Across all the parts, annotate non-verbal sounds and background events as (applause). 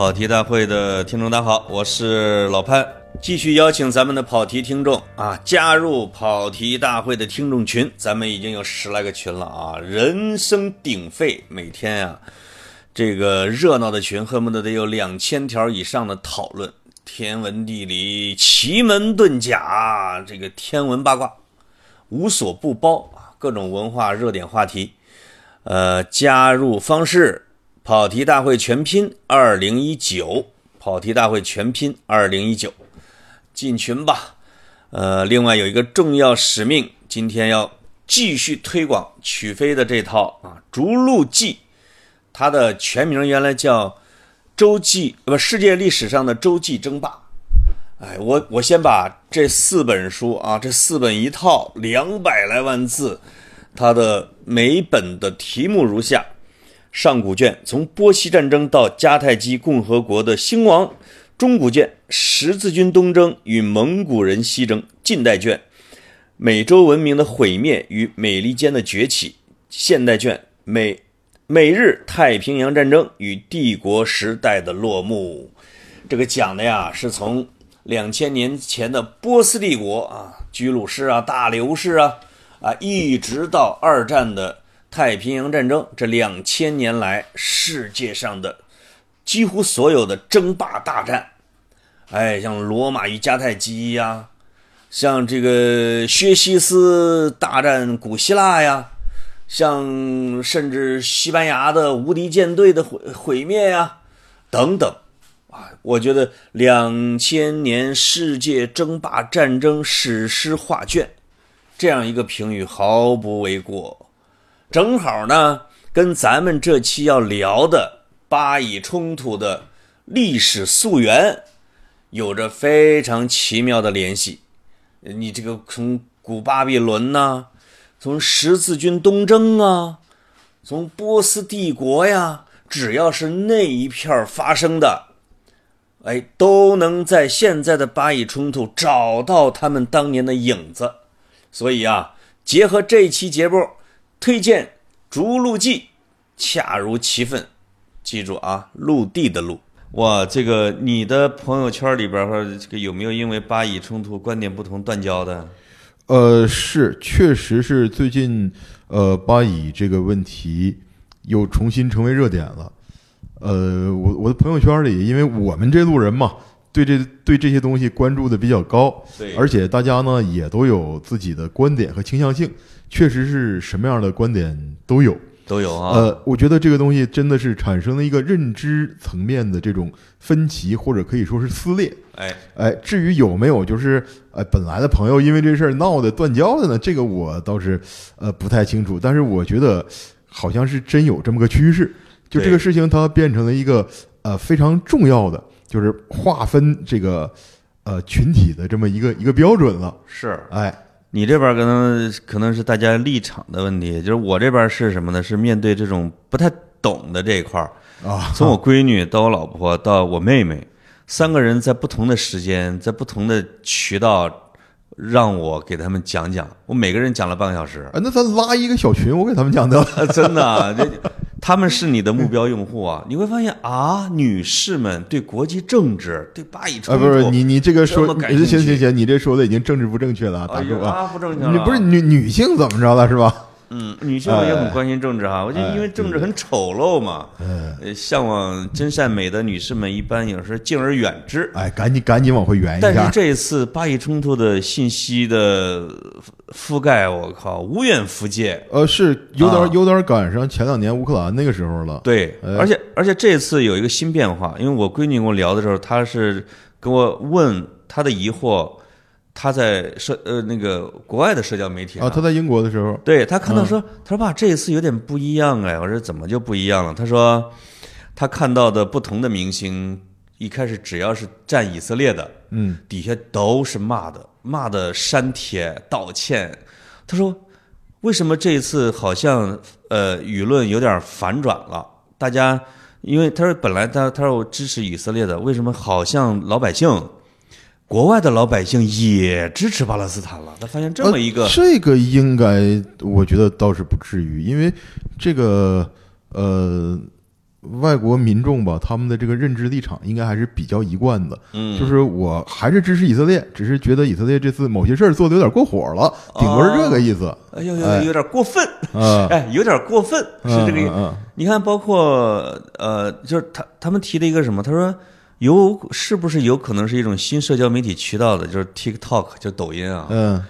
跑题大会的听众，大家好，我是老潘，继续邀请咱们的跑题听众啊，加入跑题大会的听众群，咱们已经有十来个群了啊，人声鼎沸，每天呀、这个热闹的群，恨不得得有两千条以上的讨论，天文地理、奇门遁甲，这个天文八卦，无所不包啊，各种文化热点话题。呃，加入方式：跑题大会全拼二零一九，跑题大会全拼二零一九，进群吧。呃，另外有一个重要使命，今天要继续推广曲飞的这套啊《逐鹿记》，它的全名原来叫洲际，呃不，世界历史上的洲际争霸。哎，我我先把这四本书啊，这四本一套，两百来万字，它的每本的题目如下：上古卷从波西战争到迦太基共和国的兴亡；中古卷十字军东征与蒙古人西征；近代卷美洲文明的毁灭与美利坚的崛起；现代卷美美日太平洋战争与帝国时代的落幕。这个讲的呀，是从两千年前的波斯帝国啊，居鲁士啊、大流士啊，啊，一直到二战的太平洋战争，这两千年来世界上的几乎所有的争霸大战，哎，像罗马与迦太基呀，像这个薛西斯大战古希腊呀，像甚至西班牙的无敌舰队的毁毁灭呀，等等。啊，我觉得两千年世界争霸战争史诗画卷，这样一个评语毫不为过。正好呢，跟咱们这期要聊的巴以冲突的历史溯源有着非常奇妙的联系。你这个从古巴比伦呐、从十字军东征啊，从波斯帝国呀，只要是那一片发生的。哎，都能在现在的巴以冲突找到他们当年的影子，所以啊，结合这期节目，推荐《逐鹿记》，恰如其分。记住啊，陆地的陆。哇，这个你的朋友圈里边或者这个有没有因为巴以冲突观点不同断交的？呃，是，确实是最近呃巴以这个问题又重新成为热点了。呃，我我的朋友圈里，因为我们这路人嘛，对这对这些东西关注的比较高，对而且大家呢也都有自己的观点和倾向性，确实是什么样的观点都有。都有啊。呃，我觉得这个东西真的是产生了一个认知层面的这种分歧，或者可以说是撕裂。哎，哎，至于有没有就是呃本来的朋友因为这事儿闹得断交的呢，这个我倒是呃不太清楚。但是我觉得好像是真有这么个趋势，就这个事情它变成了一个呃非常重要的，就是划分这个呃群体的这么一个一个标准了。是哎，你这边可能可能是大家立场的问题，就是我这边是什么呢？是面对这种不太懂的这一块儿。啊，从我闺女到我老婆到我妹妹，三个人在不同的时间，在不同的渠道，让我给他们讲讲。我每个人讲了半个小时，啊，那咱拉一个小群，我给他们讲得了真的他们是你的目标用户啊！你会发现啊，女士们对国际政治、对巴以冲啊，突，不是你你这个说行行行，你这说的已经政治不正确了，大哥啊，啊，不正确了。你不是女女性怎么着了是吧？嗯，女性也很关心政治哈，我觉得哎因为政治很丑陋嘛，呃，向往真善美的女士们一般有时候敬而远之。哎，赶紧赶紧往回圆一下。但是这一次巴以冲突的信息的覆盖，我靠，无远弗届。呃，是有点、啊有点赶上前两年乌克兰那个时候了。对，哎而且而且这次有一个新变化，因为我闺女跟我聊的时候，她是跟我问她的疑惑，她在社呃那个国外的社交媒体上啊，他在英国的时候，对他看到说，他说爸，这一次有点不一样哎。我说怎么就不一样了？他说他看到的不同的明星，一开始只要是站以色列的，嗯，底下都是骂的，骂的删帖道歉。他说为什么这一次好像呃舆论有点反转了？大家因为他说本来他他说我支持以色列的，为什么好像老百姓？国外的老百姓也支持巴勒斯坦了，他发现这么一个呃，这个应该我觉得倒是不至于，因为这个呃，外国民众吧，他们的这个认知立场应该还是比较一贯的，嗯，就是我还是支持以色列，只是觉得以色列这次某些事儿做的有点过火了，顶多是这个意思。哎呦哎呦，有点过分，啊，(laughs) 哎，有点过分，是这个意思。嗯你看，包括呃，就是他他们提了一个什么？他说有是不是有可能是一种新社交媒体渠道的，就是 TikTok，就抖音啊。嗯，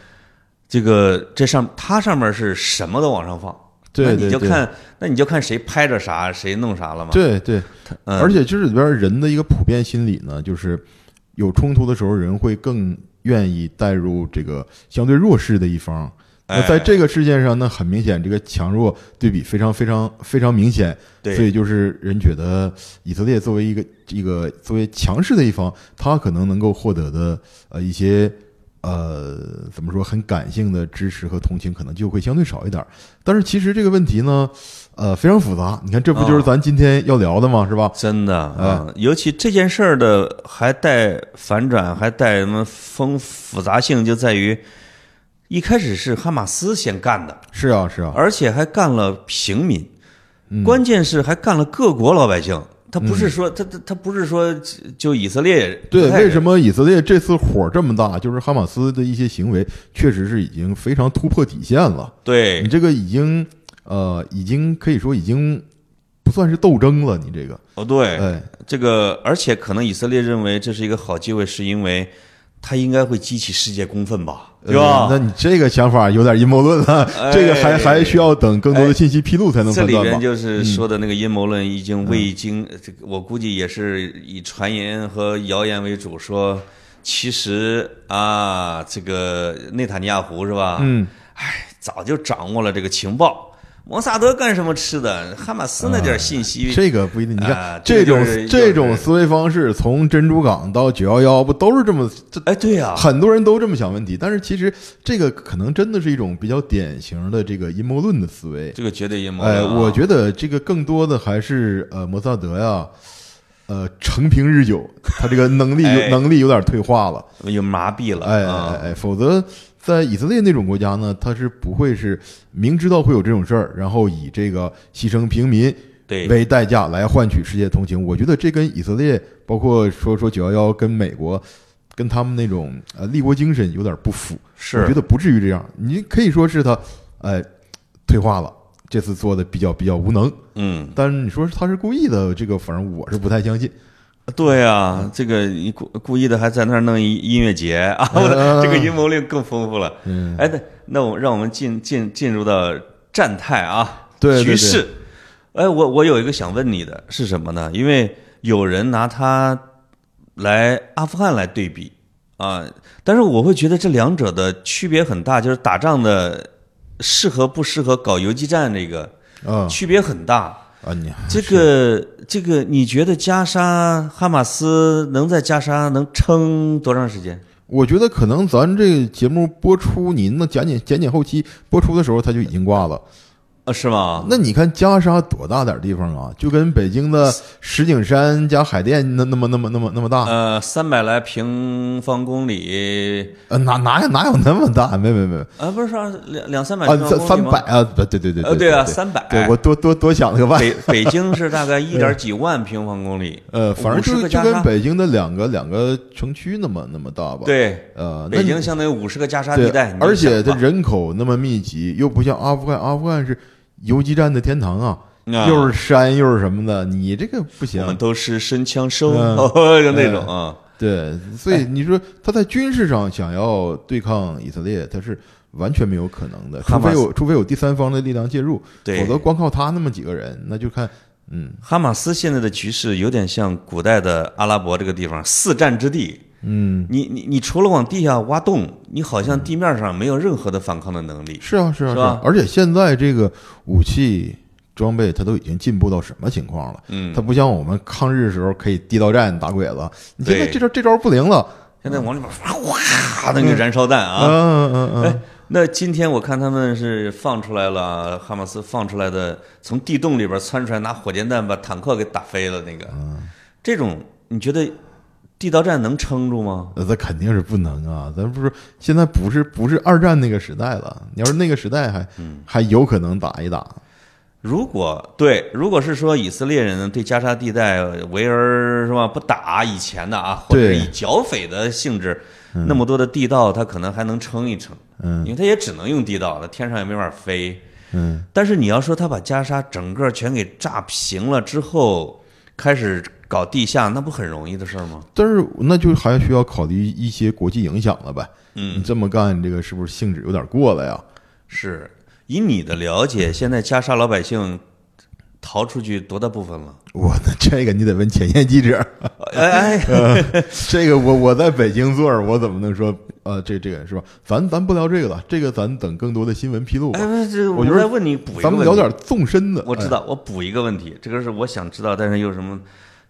这个这上它上面是什么都往上放，对那你就看那你就看谁拍着啥，谁弄啥了嘛。对对，嗯而且这里边人的一个普遍心理呢，就是有冲突的时候，人会更愿意带入这个相对弱势的一方。那哎在这个事件上，那很明显，这个强弱对比非常非常非常明显。对所以就是人觉得以色列作为一个一个作为强势的一方，他可能能够获得的呃一些呃怎么说很感性的支持和同情，可能就会相对少一点儿。但是其实这个问题呢，呃非常复杂。你看，这不就是哦咱今天要聊的吗？是吧？真的哎啊，尤其这件事儿的还带反转，还带什么丰复杂性，就在于一开始是哈马斯先干的，是啊，是啊，而且还干了平民，嗯关键是还干了各国老百姓。他不是说他他他不是说就就以色列对，为什么？么以色列这次火这么大？就是哈马斯的一些行为，确实是已经非常突破底线了。对你这个已经呃，已经可以说已经不算是斗争了。你这个，哦对，哎，这个而且可能以色列认为这是一个好机会，是因为他应该会激起世界公愤吧，对吧？呃那你这个想法有点阴谋论了，哎这个还还需要等更多的信息披露才能这里边？就是说的那个阴谋论已经未经，这个我估计也是以传言和谣言为主，说其实啊，这个内塔尼亚胡是吧？嗯，哎，早就掌握了这个情报。摩萨德干什么吃的？哈马斯那点信息，(laughs) 这个不一定。你啊看这种这个就是这种思维方式，从珍珠港到九幺幺，不都是这么？这哎，对呀、很多人都这么想问题，但是其实这个可能真的是一种比较典型的这个阴谋论的思维。这个绝对阴谋论哎，啊。我觉得这个更多的还是呃摩萨德呀，呃承平日久，他这个能力有 (laughs) 哎能力有点退化了。得有麻痹了，哎啊哎哎，否则在以色列那种国家呢，他是不会是明知道会有这种事儿，然后以这个牺牲平民，为代价来换取世界同情。我觉得这跟以色列，包括说说九幺幺跟美国，跟他们那种呃立国精神有点不符。是我觉得不至于这样，你可以说是他哎退化了。这次做的比较比较无能，嗯，但是你说他是故意的，这个反正我是不太相信。对啊，这个你故故意的还在那儿弄一音乐节啊，嗯 (laughs) 这个阴谋论更丰富了。嗯，哎，那那我让我们进进进入到战态啊，局势。哎，我我有一个想问你的是什么呢？因为有人拿它来阿富汗来对比啊，但是我会觉得这两者的区别很大，就是打仗的适合不适合搞游击战这个啊区别很大。啊，你这个这个，你觉得加沙哈马斯能在加沙能撑多长时间？我觉得可能咱这个节目播出，您那剪剪剪剪后期播出的时候，他就已经挂了。啊，是吗？那你看加沙多大点儿地方啊？就跟北京的石景山加海淀那那么那么那么那么大？呃，三百来平方公里，呃，哪哪有哪有那么大？没没没啊，不是说两两三百啊，平方三公里吗三百啊？对对对对呃，对啊，三百。对我多多多想了个万。北北京是大概一点几万平方公里，呃，反正50就就。跟北京的两个两个城区那么那么大吧？，对，呃，那北你京相当于五十个加沙地带，，而且它人口那么密集，又不像阿富汗，阿富汗是游击战的天堂啊，啊。又是山又是什么的，你这个不我行们。都是神枪手，嗯。(laughs) 就那种啊。对，所以你说他在军事上想要对抗以色列，他是完全没有可能的，除非有除非有第三方的力量介入，否则光靠他那么几个人，那就看嗯。哈马斯现在的局势有点像古代的阿拉伯这个地方四战之地，嗯，你你你除了往地下挖洞，你好像地面上没有任何的反抗的能力。是啊是啊是吧啊，而且现在这个武器装备它都已经进步到什么情况了？嗯它，不像我们抗日的时候可以地道战打鬼子，你现在这招这招不灵了。现在往里面哗哗那个燃烧弹啊！嗯嗯嗯，哎，那今天我看他们是放出来了，哈马斯放出来的，从地洞里边窜出来，拿火箭弹把坦克给打飞了。那个，这种你觉得地道战能撑住吗？那这肯定是不能啊！咱不是现在不是不是二战那个时代了，你要是那个时代还、嗯还有可能打一打。如果对，如果是说以色列人对加沙地带围而是吧不打以前的啊，或者以剿匪的性质，那么多的地道，他可能还能撑一撑，嗯因为他也只能用地道，他天上也没法飞。嗯，但是你要说他把加沙整个全给炸平了之后，开始搞地下，那不很容易的事儿吗？但是那就还需要考虑一些国际影响了呗。嗯你嗯，这么干，这个是不是性质有点过了呀？是以你的了解，现在加沙老百姓逃出去多大部分了？我那这个你得问前线记者。哎哎，这个我我在北京坐着，我怎么能说呃这这个是吧？咱咱不聊这个了，这个咱等更多的新闻披露吧。哎，这我觉得再问你补一个咱们聊点纵深的。哎我知道，我补一个问题，这个是我想知道，但是又什么？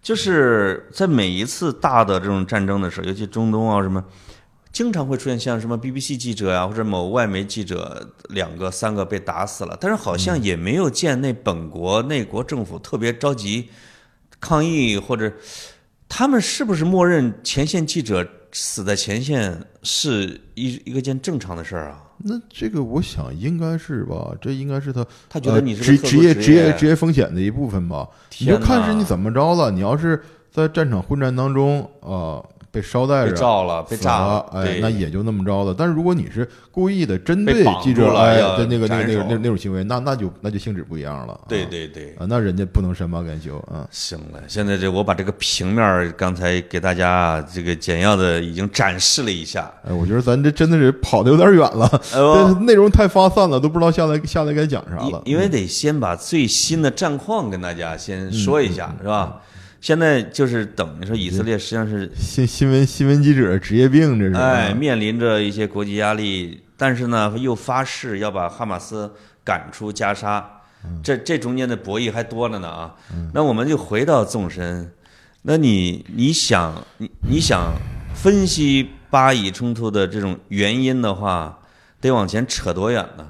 就是在每一次大的这种战争的时候，尤其中东啊什么，经常会出现像什么 BBC 记者啊，或者某外媒记者两个、三个被打死了，但是好像也没有见那本国内国政府特别着急抗议，或者他们是不是默认前线记者死在前线是一一个件正常的事儿啊？那这个我想应该是吧，这应该是他他觉得你是呃职职职业职业业职业风险的一部分吧。你就看是你怎么着了。你要是在战场混战当中啊、被捎带被着照了，被炸了，哎，那也就那么着了。但是如果你是故意的针对记者哎的那个那个那个那那种行为，那那就那就性质不一样了。对啊对对。啊，那人家不能善罢甘休啊。行了，现在这我把这个平面刚才给大家这个简要的已经展示了一下。哎，我觉得咱这真的是跑的有点远了，内容太发散了，都不知道下来下来该讲啥了。因因为得先把最新的战况跟大家先说一下，是嗯吧？现在就是等于说以色列实际上是新新闻新闻记者职业病，这是哎面临着一些国际压力，但是呢又发誓要把哈马斯赶出加沙，这这中间的博弈还多着呢啊。那我们就回到纵深，那你你想你你想分析巴以冲突的这种原因的话，得往前扯多远呢？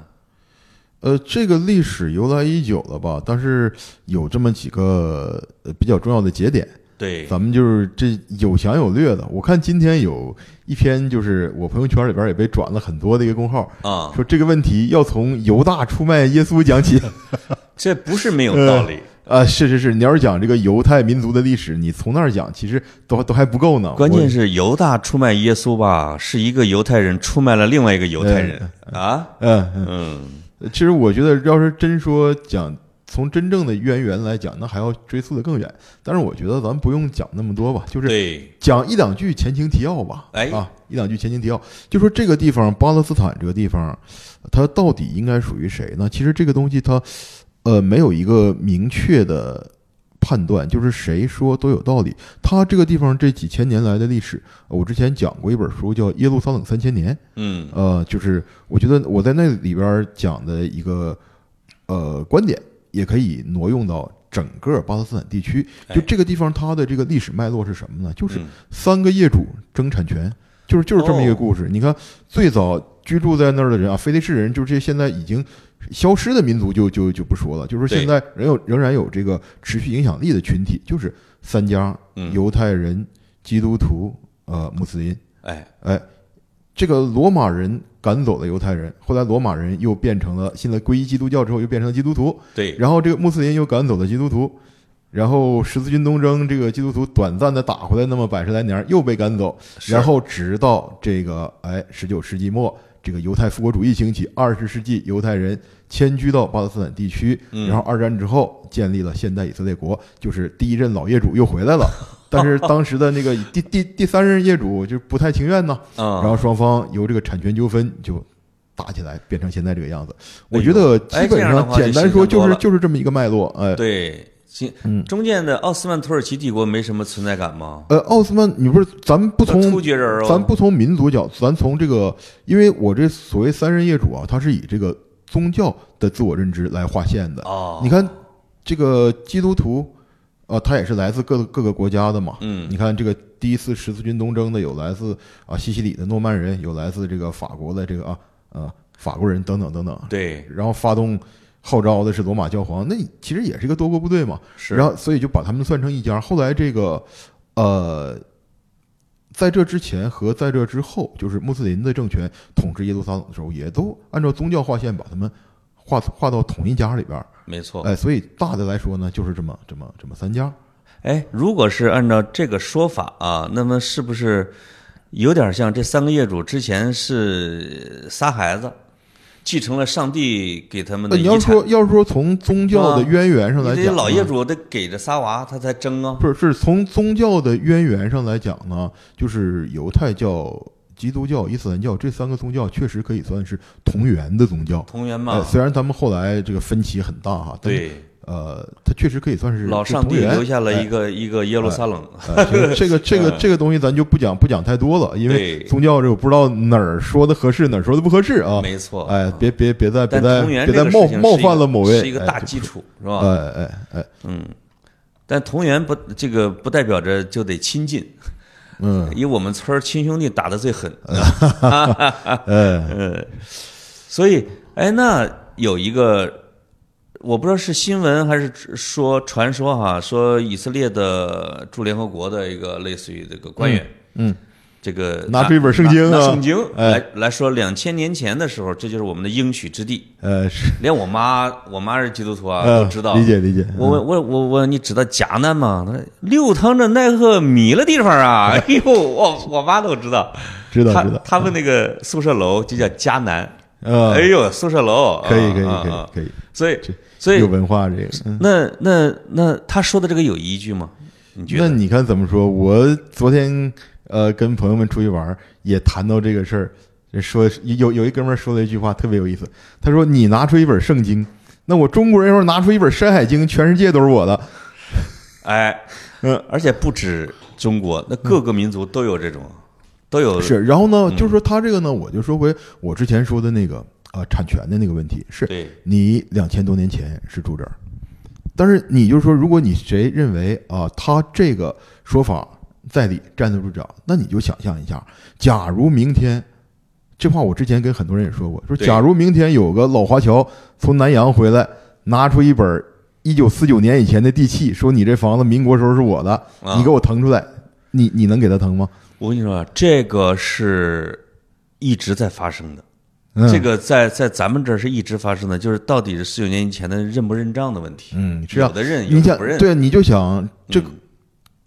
呃，这个历史由来已久了吧？但是有这么几个呃比较重要的节点，对，咱们就是这有详有略的。我看今天有一篇，就是我朋友圈里边也被转了很多的一个公号，啊、说这个问题要从犹大出卖耶稣讲起。(laughs) 这不是没有道理。啊，是是是，你要是讲这个犹太民族的历史，你从那儿讲，其实都都还不够呢。关键是犹大出卖耶稣吧，是一个犹太人出卖了另外一个犹太人啊。嗯嗯。嗯，其实我觉得，要是真说讲从真正的渊源来讲，那还要追溯的更远。但是我觉得咱不用讲那么多吧，就是，讲一两句前情提要吧。哎啊，一两句前情提要，就说这个地方巴勒斯坦这个地方，它到底应该属于谁呢？其实这个东西它呃没有一个明确的判断，就是谁说都有道理。它这个地方这几千年来的历史，呃我之前讲过一本书叫《耶路撒冷三千年》。嗯呃，就是我觉得我在那里边讲的一个呃观点，也可以挪用到整个巴勒斯坦地区。哎就这个地方，它的这个历史脉络是什么呢？就是嗯三个业主争产权，就是就是这么一个故事。你看，最早居住在那儿的人啊，非利士人，就是这些现在已经消失的民族就就就不说了，就是说现在仍有仍然有这个持续影响力的群体，就是三家：嗯，犹太人、基督徒、呃穆斯林。哎，哎，这个罗马人赶走了犹太人，后来罗马人又变成了信了皈依基督教之后又变成了基督徒，对，然后这个穆斯林又赶走了基督徒，然后十字军东征，这个基督徒短暂的打回来那么百十来年又被赶走，然后直到这个哎十九世纪末，这个犹太复国主义兴起，二十世纪犹太人迁居到巴勒斯坦地区，嗯然后二战之后建立了现代以色列国，就是第一任老业主又回来了。(laughs) 但是当时的那个第第第三任业主就不太情愿呢，然嗯，后双方由这个产权纠纷就打起来，变成现在这个样子。我觉得基本上简单说就是就是这么一个脉络。哎，对，行嗯，中间的奥斯曼土耳其帝国没什么存在感吗？呃，奥斯曼，你不是咱们不从突厥人哦，咱不从民族角，咱从这个，因为我这所谓三任业主啊，他是以这个宗教的自我认知来划线的。哦，你看这个基督徒，呃，他也是来自各个各个国家的嘛。嗯你看这个第一次十字军东征的有来自啊西西里的诺曼人，有来自这个法国的这个啊呃法国人等等等等。对，然后发动号召的是罗马教皇，那其实也是一个多国部队嘛。是，然后所以就把他们算成一家。后来这个呃，在这之前和在这之后，就是穆斯林的政权统治耶路撒冷的时候，也都按照宗教划线把他们划划到同一家里边儿。没错。哎，所以大的来说呢，就是这么这么这么三家。哎，如果是按照这个说法啊，那么是不是有点像这三个业主之前是仨孩子，继承了上帝给他们的你要说要是说从宗教的啊渊源上来讲老业主得给这仨娃，他才争啊。不是是从宗教的渊源上来讲呢，就是犹太教、基督教、伊斯兰教这三个宗教确实可以算是同源的宗教。同源哎，嘛，虽然他们后来这个分歧很大哈，但是对，呃，他确实可以算是老上帝留下了一哎个一个耶路撒冷。哎 (laughs) 这个这个这个这个东西咱就不讲不讲太多了，因为宗教这我不知道哪儿说的合适，哪儿说的不合适啊。没错。哎，别别别再别再别再冒冒犯了某位，是一个大哎基础，是吧？哎哎哎，嗯，但同源不这个不代表着就得亲近，嗯，(laughs) 以我们村儿亲兄弟打的最狠，嗯 (laughs) 嗯，所以哎，那有一个我不知道是新闻还是说传说哈，说以色列的驻联合国的一个类似于这个官员，嗯，这个拿出一本圣经啊圣经哎来来说，两千年前的时候，这就是我们的应许之地。呃是连我妈，我妈是基督徒啊，呃都知道。理解理解，我我我我我，你知道迦南吗？他说六趟着奈何米了地方啊！(laughs) 哎呦，我我妈都知道。知道知道，他们那个宿舍楼就叫迦南。呃，哎呦，宿舍楼可以可以可以可以，所以这所以有文化这个，嗯那那那他说的这个有依据吗？你觉得？那你看怎么说？我昨天呃跟朋友们出去玩儿，也谈到这个事儿，说有有一哥们儿说了一句话特别有意思，他说：“你拿出一本圣经，那我中国人要是拿出一本《山海经》，全世界都是我的。哎，(laughs) 嗯，而且不止中国，那各个民族都有这种，都有是，然后呢，嗯就是说他这个呢，我就说回我之前说的那个啊、呃产权的那个问题，是对你两千多年前是住这儿，但是你就是说，如果你谁认为啊、他这个说法在理站得住脚，那你就想象一下，假如明天，这话我之前跟很多人也说过，说假如明天有个老华侨从南洋回来，拿出一本一九四九年以前的地契，说你这房子民国时候是我的，啊你给我腾出来，你你能给他腾吗？我跟你说啊，这个是一直在发生的。嗯、这个在在咱们这儿是一直发生的，就是到底是十九年以前的认不认账的问题。嗯，是啊有，的认，有你想的不认。对，你就想这个嗯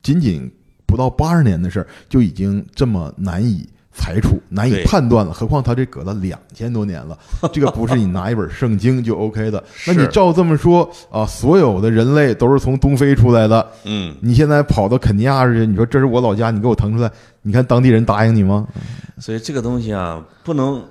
仅仅不到八十年的事儿，就已经这么难以裁处、难以判断了。何况他这隔了两千多年了，(laughs) 这个不是你拿一本圣经就 OK 的。那你照这么说啊，所有的人类都是从东非出来的。嗯，你现在跑到肯尼亚去，你说这是我老家，你给我腾出来，你看当地人答应你吗？所以这个东西啊，不能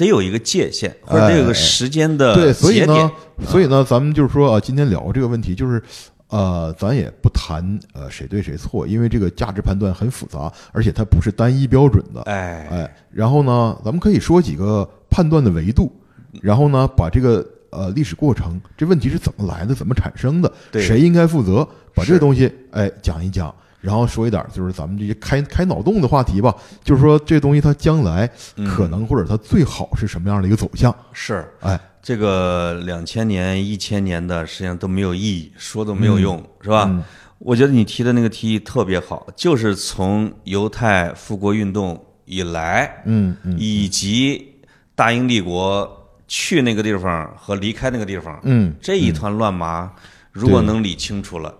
得有一个界限，或者得有个时间的哎对，所以呢，所以呢，咱们就是说啊，今天聊这个问题，就是呃，咱也不谈呃谁对谁错，因为这个价值判断很复杂，而且它不是单一标准的。哎，哎，然后呢，咱们可以说几个判断的维度，然后呢，把这个呃历史过程，这问题是怎么来的，怎么产生的，对谁应该负责，把这个东西哎讲一讲。然后说一点儿就是咱们这些开开脑洞的话题吧，就是说这东西它将来嗯。可能或者它最好是什么样的一个走向？是。哎，这个两千年、一千年的，实际上都没有意义，说都没有用，是吧？嗯。我觉得你提的那个提议特别好，就是从犹太复国运动以来，嗯嗯以及大英帝国去那个地方和离开那个地方，嗯，这一团乱麻，如果能理清楚了，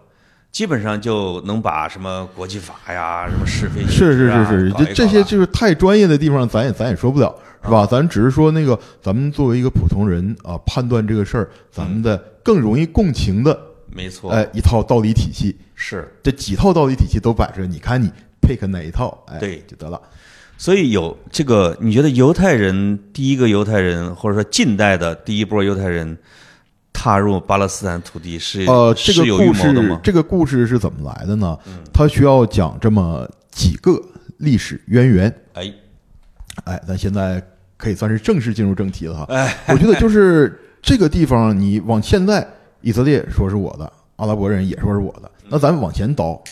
基本上就能把什么国际法呀、什么是非是是是是，这搞搞了这些就是太专业的地方，咱也咱也说不了，是吧？咱只是说那个，咱们作为一个普通人啊，判断这个事儿，咱们的更容易共情的，没错，哎，一套道理体系，是。这几套道理体系都摆着，你看你 pick 哪一套，哎，对就得了。所以有这个，你觉得犹太人第一个犹太人，或者说近代的第一波犹太人踏入巴勒斯坦土地是呃，这个故事的吗，？这个故事是怎么来的呢？它需要讲这么几个历史渊源。哎，哎，咱现在可以算是正式进入正题了哈。哎，我觉得就是这个地方，你往现在以色列说是我的，阿拉伯人也说是我的，那咱们往前倒，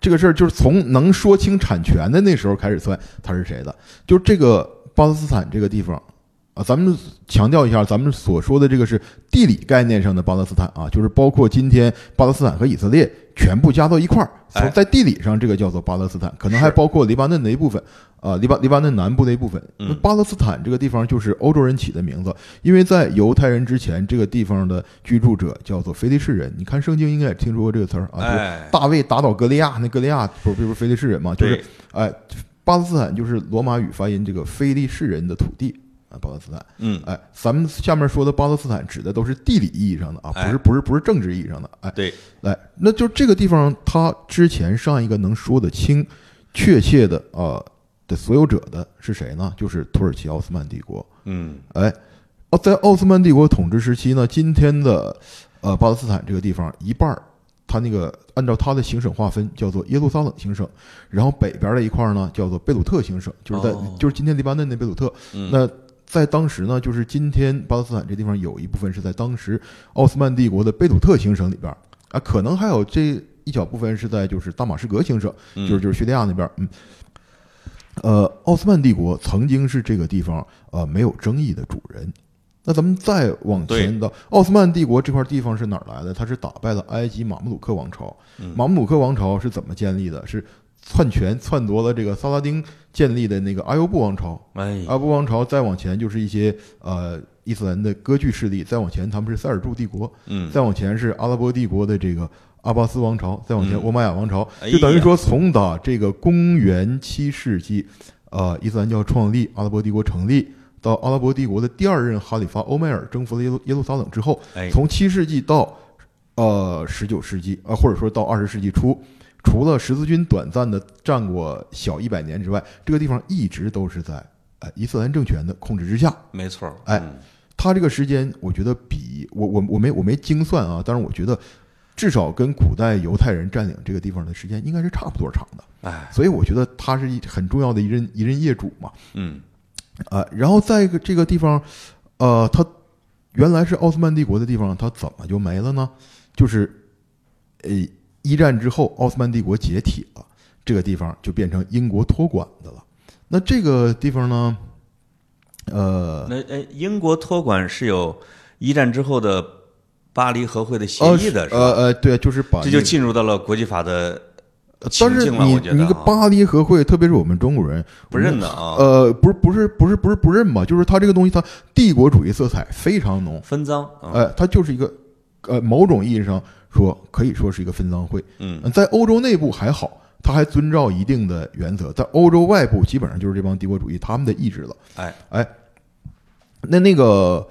这个事儿就是从能说清产权的那时候开始算，它是谁的？就这个巴勒斯坦这个地方，啊，咱们强调一下，咱们所说的这个是地理概念上的巴勒斯坦啊，就是包括今天巴勒斯坦和以色列全部加到一块儿，在地理上这个叫做巴勒斯坦，可能还包括黎巴嫩的一部分，啊，黎巴黎巴嫩南部的一部分。巴勒斯坦这个地方就是欧洲人起的名字，因为在犹太人之前，这个地方的居住者叫做非利士人。你看圣经应该也听说过这个词儿啊，就是哎，大卫打倒歌利亚，那歌利亚不是不是非利士人嘛，就是对，哎，巴勒斯坦就是罗马语发音这个非利士人的土地啊，巴勒斯坦。嗯，哎，咱们下面说的巴勒斯坦指的都是地理意义上的啊，不哎是不是不是政治意义上的。哎，对，来，那就这个地方，它之前上一个能说得清、确切的啊的所有者的是谁呢？就是土耳其奥斯曼帝国。嗯，哎，哦，在奥斯曼帝国统治时期呢，今天的呃巴勒斯坦这个地方一半儿，它那个按照它的行省划分叫做耶路撒冷行省，然后北边的一块儿呢叫做贝鲁特行省，就是在、哦就是今天黎巴嫩的贝鲁特。嗯那在当时呢，就是今天巴勒斯坦这地方有一部分是在当时奥斯曼帝国的贝鲁特行省里边儿啊，可能还有这一小部分是在就是大马士革行省，嗯就是就是叙利亚那边儿，嗯。呃，奥斯曼帝国曾经是这个地方呃没有争议的主人。那咱们再往前到奥斯曼帝国这块地方是哪儿来的？它是打败了埃及马穆鲁克王朝。嗯马穆鲁克王朝是怎么建立的？是篡权篡夺了这个萨拉丁建立的那个阿尤布王朝。哎，阿布王朝再往前就是一些呃伊斯兰的割据势力，再往前他们是塞尔柱帝国，嗯，再往前是阿拉伯帝国的这个阿巴斯王朝，再往前嗯。欧玛雅王朝，哎就等于说从打这个公元七世纪，呃，伊斯兰教创立，阿拉伯帝国成立，到阿拉伯帝国的第二任哈里发欧迈尔征服了耶路耶路撒冷之后，哎，从七世纪到呃十九世纪，呃或者说到二十世纪初，除了十字军短暂的战过小一百年之外，这个地方一直都是在呃伊斯兰政权的控制之下。没错儿，哎嗯它这个时间，我觉得比我我我没我没精算啊，但是我觉得至少跟古代犹太人占领这个地方的时间应该是差不多长的，哎，所以我觉得他是一很重要的一任一任业主嘛。嗯，啊，然后在一个这个地方，呃，它原来是奥斯曼帝国的地方，它怎么就没了呢？就是，呃，一战之后，奥斯曼帝国解体了，这个地方就变成英国托管的了。那这个地方呢，呃，那哎，英国托管是有一战之后的巴黎和会的协呃议的，是吧？呃呃，对，就是把这就进入到了国际法的呃但是你你个巴黎和会，特别是我们中国人不认的啊，呃，不是不是不是不是不认吧？就是它这个东西，它帝国主义色彩非常浓，分赃，啊呃，它就是一个呃某种意义上说可以说是一个分赃会。嗯，呃在欧洲内部还好，他还遵照一定的原则，在欧洲外部基本上就是这帮帝国主义他们的意志了。哎哎，那那个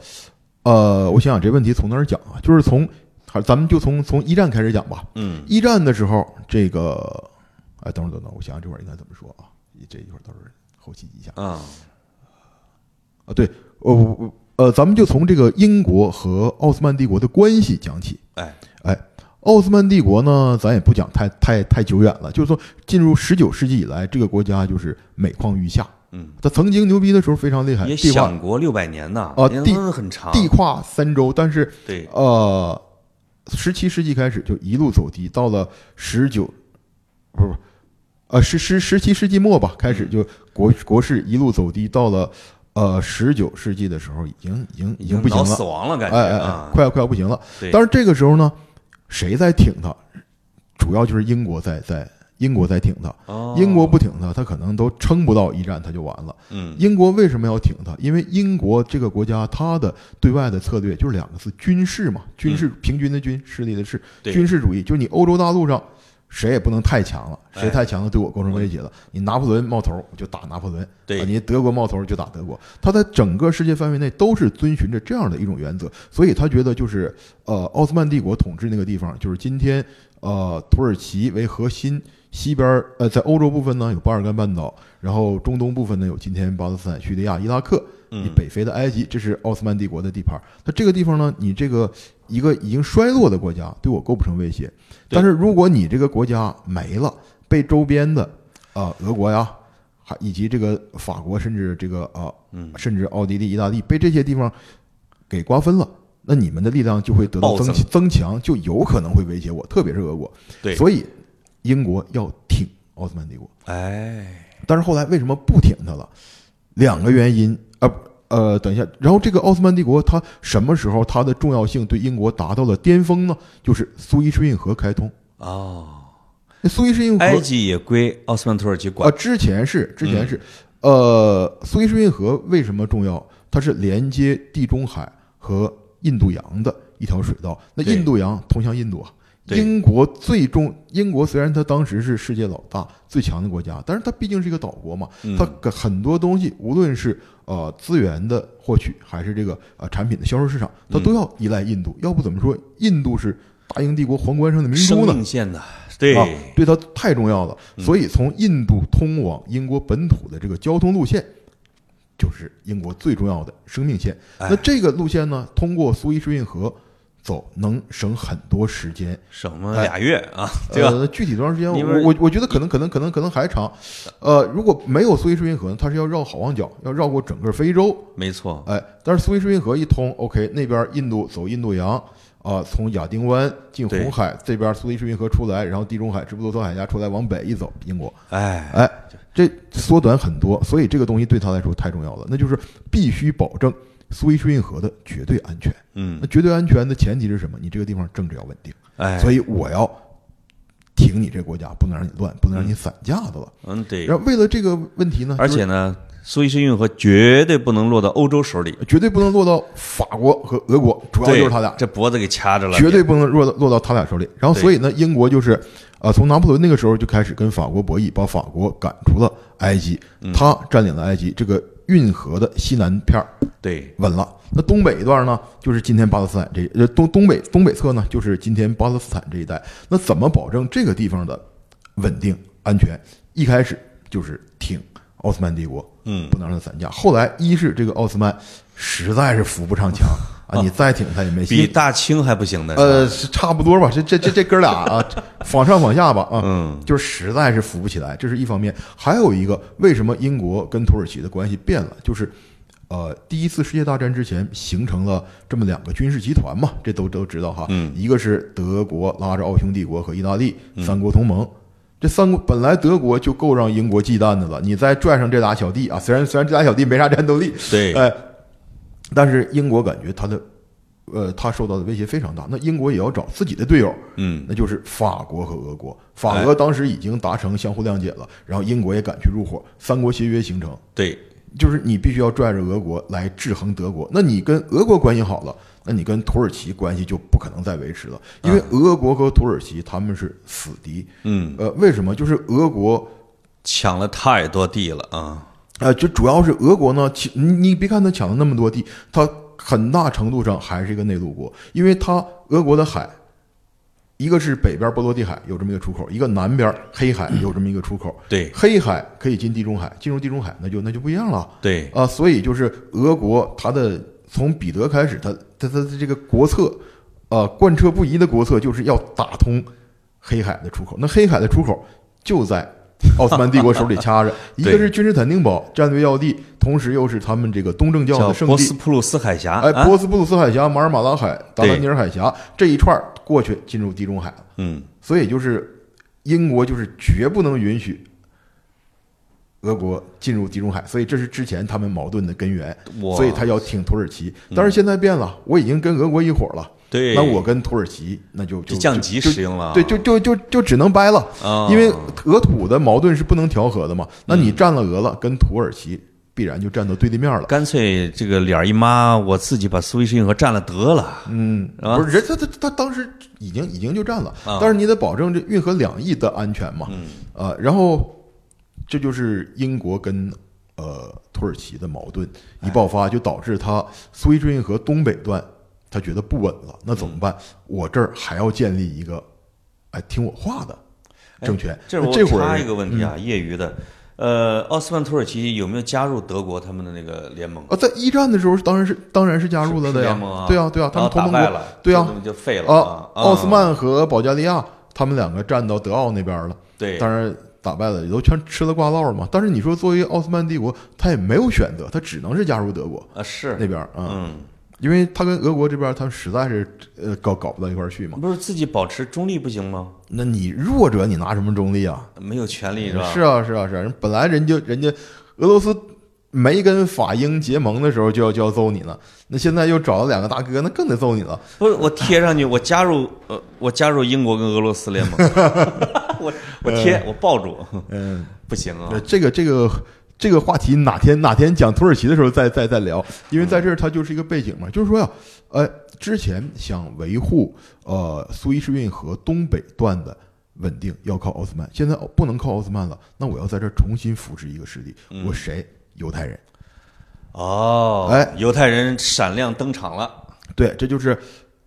呃，我想想这问题从哪儿讲啊？就是从，还咱们就从从一战开始讲吧。嗯，一战的时候，这个，哎，等会儿等等，我想想这会儿应该怎么说啊？这一会儿到时候后期一下啊，啊。对，我我我呃，咱们就从这个英国和奥斯曼帝国的关系讲起。哎哎，奥斯曼帝国呢，咱也不讲太太太久远了，就是说进入十九世纪以来，这个国家就是每况愈下。嗯，它曾经牛逼的时候非常厉害，也享国六百年呐，啊地很长，地跨三洲，但是对，呃，十七世纪开始就一路走低，到了十九，不是不是，呃，十十十七世纪末吧，开始就国国势一路走低，到了呃十九世纪的时候，已经已经已经不行了，死亡了，感觉哎哎快要快要不行了。对，但是这个时候呢，谁在挺他？主要就是英国在在英国在挺他，哦英国不挺他，他可能都撑不到一战，他就完了。嗯，英国为什么要挺他？因为英国这个国家，它的对外的策略就是两个字：军事嘛。军事平均的军，势力的势，军事主义。就是你欧洲大陆上，谁也不能太强了，谁哎太强了对我构成威胁了。你拿破仑冒头，我就打拿破仑；对啊你德国冒头就打德国。他在整个世界范围内都是遵循着这样的一种原则，所以他觉得就是呃，奥斯曼帝国统治那个地方，就是今天呃土耳其为核心。西边呃，在欧洲部分呢有巴尔干半岛，然后中东部分呢有今天巴勒斯坦、叙利亚、伊拉克，你嗯，北非的埃及，这是奥斯曼帝国的地盘儿。那这个地方呢，你这个一个已经衰落的国家对我构不成威胁，但是如果你这个国家没了，被周边的啊、俄国呀，还以及这个法国，甚至这个啊、嗯甚至奥地利、意大利被这些地方给瓜分了。那你们的力量就会得到增增增强，就有可能会威胁我，特别是俄国。对所以英国要挺奥斯曼帝国。哎，但是后来为什么不挺他了？两个原因啊，呃，等一下，然后这个奥斯曼帝国它什么时候它的重要性对英国达到了巅峰呢？就是苏伊士运河开通。哦，那苏伊士运河埃及也归奥斯曼土耳其管啊，呃。之前是之前是，呃，苏伊士运河为什么重要？它是连接地中海和印度洋的一条水道。那印度洋通向印度啊。英国最终，英国虽然它当时是世界老大、最强的国家，但是它毕竟是一个岛国嘛，嗯它很多东西，无论是呃资源的获取，还是这个呃产品的销售市场，它嗯都要依赖印度。要不怎么说印度是大英帝国皇冠上的明珠生呢？命线的，对，啊，对它太重要了。嗯所以从印度通往英国本土的这个交通路线，就是英国最重要的生命线。哎那这个路线呢，通过苏伊士运河走，能省很多时间。省么俩月啊，对吧？呃，具体多长时间？我我我觉得可能可能可能可能还长。呃，如果没有苏伊士运河呢，它是要绕好望角，要绕过整个非洲。没错，哎，但是苏伊士运河一通，OK，那边印度走印度洋，啊、从亚丁湾进红海，这边苏伊士运河出来，然后地中海直布罗陀海峡出来，往北一走，英国，哎，哎，这缩短很多，所以这个东西对他来说太重要了，那就是必须保证苏伊士运河的绝对安全。嗯那，绝对安全的前提是什么？你这个地方政治要稳定，哎，所以我要挺你这个国家，不能让你乱，不能让你散架子了。嗯对，然后为了这个问题呢，而且呢，苏伊士运河绝对不能落到欧洲手里，绝对不能落到法国和俄国，主要就是他俩。这脖子给掐着了，绝对不能落到落到他俩手里。然后，所以呢，英国就是，呃，从拿破仑那个时候就开始跟法国博弈，把法国赶出了埃及，嗯他占领了埃及这个运河的西南片儿对，稳了。那东北一段呢，就是今天巴勒斯坦这呃东东北东北侧呢，就是今天巴勒斯坦这一带。那怎么保证这个地方的稳定安全？一开始就是挺奥斯曼帝国，嗯不能让它散架。后来一是这个奥斯曼实在是扶不上墙啊，你再挺他也没戏。比大清还不行呢，呃，是差不多吧，这这这这哥俩啊，(laughs) 仿上仿下吧啊，嗯，就是实在是扶不起来，这是一方面。还有一个，为什么英国跟土耳其的关系变了？就是，呃，第一次世界大战之前形成了这么两个军事集团嘛，这都都知道哈。嗯一个是德国拉着奥匈帝国和意大利三国同盟。这三国本来德国就够让英国忌惮的了，你再拽上这俩小弟啊，虽然虽然这俩小弟没啥战斗力，对，哎，但是英国感觉他的，呃，他受到的威胁非常大。那英国也要找自己的队友，嗯，那就是法国和俄国。法哎俄当时已经达成相互谅解了，然后英国也赶去入伙，三国协约形成。对，就是你必须要拽着俄国来制衡德国。那你跟俄国关系好了，那你跟土耳其关系就不可能再维持了，因为俄国和土耳其他们是死敌。嗯，呃，为什么？就是俄国抢了太多地了啊，呃，就主要是俄国呢，其你你别看他抢了那么多地，他很大程度上还是一个内陆国，因为它俄国的海，一个是北边波罗的海有这么一个出口，一个南边黑海有这么一个出口。对黑海可以进地中海，进入地中海那就那就不一样了对，啊、所以就是俄国它的从彼得开始，它它它的这个国策，呃，贯彻不移的国策就是要打通黑海的出口。那黑海的出口就在 (laughs) 奥斯曼帝国手里掐着，(laughs) 一个是君士坦丁堡战略要地，同时又是他们这个东正教叫的圣地。波斯普鲁斯海峡，哎，啊波斯普鲁斯海峡、马尔马拉海、达达尼尔海峡这一串过去进入地中海了，嗯，所以就是英国就是绝不能允许俄国进入地中海，所以这是之前他们矛盾的根源，所以他要挺土耳其。但是现在变了，我已经跟俄国一伙了，对，那我跟土耳其那就就就降级就使用了，对，就就就就只能掰了。啊，因为俄土的矛盾是不能调和的嘛，那嗯你占了俄了，跟土耳其必然就站到对立面了。干脆这个脸一抹，我自己把苏伊士运河占了得了，嗯，不是人他他他当时已经已经就占了，啊。但是你得保证这运河两翼的安全嘛。嗯，呃，然后这就是英国跟呃土耳其的矛盾一爆发，就导致他苏伊士运河东北段他觉得不稳了，那怎么办？我这儿还要建立一个哎听我话的政权。这我插一个问题啊，业余的，呃，奥斯曼土耳其有没有加入德国他们的那个联盟？啊，在一战的时候当然是当然是加入了的呀联盟啊，对啊对啊，他们同盟国对啊就废了啊，啊，奥斯曼和保加利亚他们两个站到德奥那边了。对，当然打败了，也都全吃了挂烙了嘛。但是你说作为奥斯曼帝国，他也没有选择，他只能是加入德国啊是那边啊、嗯，因为他跟俄国这边他实在是呃搞搞不到一块儿去嘛。不是自己保持中立不行吗？那你弱者你拿什么中立啊？没有权利是吧？是啊是啊是啊，人本来人家人家俄罗斯没跟法英结盟的时候就要就要揍你了，那现在又找了两个大哥，那更得揍你了。不是我贴上去，(laughs) 我加入呃，我加入英国跟俄罗斯联盟，(laughs) 我我贴我抱住，嗯，不行啊呃，这个这个这个话题哪天哪天讲土耳其的时候再再再聊，因为在这儿它就是一个背景嘛，就是说呀，呃，之前想维护呃苏伊士运河东北段的稳定要靠奥斯曼，现在不能靠奥斯曼了，那我要在这儿重新扶持一个势力，我谁？犹太人。哦，哎，犹太人闪亮登场了，对，这就是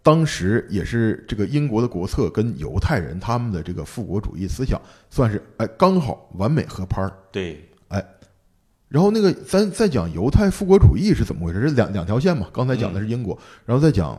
当时也是这个英国的国策跟犹太人他们的这个复国主义思想算是哎刚好完美合拍儿。对，然后那个咱再讲犹太复国主义是怎么回事？这两两条线嘛。刚才讲的是英国，然后再讲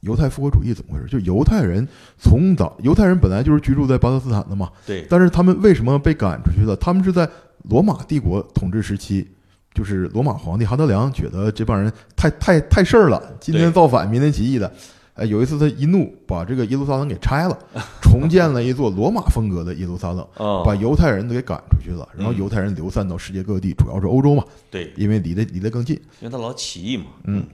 犹太复国主义怎么回事？就犹太人从早，犹太人本来就是居住在巴勒斯坦的嘛，对，但是他们为什么被赶出去了？他们是在罗马帝国统治时期，就是罗马皇帝哈德良觉得这帮人太太太事儿了，今天造反，明天起义的。哎，有一次他一怒，把这个耶路撒冷给拆了，(laughs) 重建了一座罗马风格的耶路撒冷，(laughs) 哦，把犹太人都给赶出去了。然后嗯犹太人流散到世界各地，主要是欧洲嘛，对，因为离得离得更近。因为他老起义嘛，嗯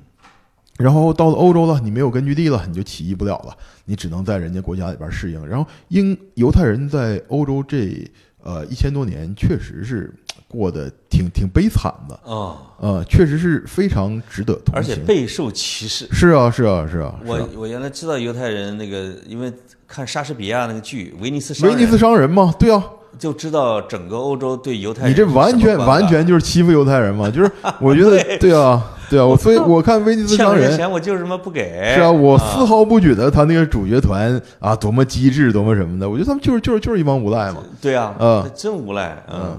然后到了欧洲了，你没有根据地了，你就起义不了了，你只能在人家国家里边适应。然后英犹太人在欧洲这呃一千多年，确实是过得挺挺悲惨的，哦，呃，确实是非常值得同情而且。备受歧视。是啊，是啊，是啊，是我啊我原来知道犹太人那个，因为看莎士比亚那个剧《威尼斯商人》，威尼斯商人嘛，对啊，就知道整个欧洲对犹太人你这完全完全就是欺负犹太人嘛，就是我觉得 (laughs) 对啊，对啊，我所以我看威尼斯商人。这钱我就是什么不给。是啊，我丝毫不觉得他那个主角团啊多么机智，多么什么的。我觉得他们就是就是就是一帮无赖嘛。对啊，嗯真无赖，嗯。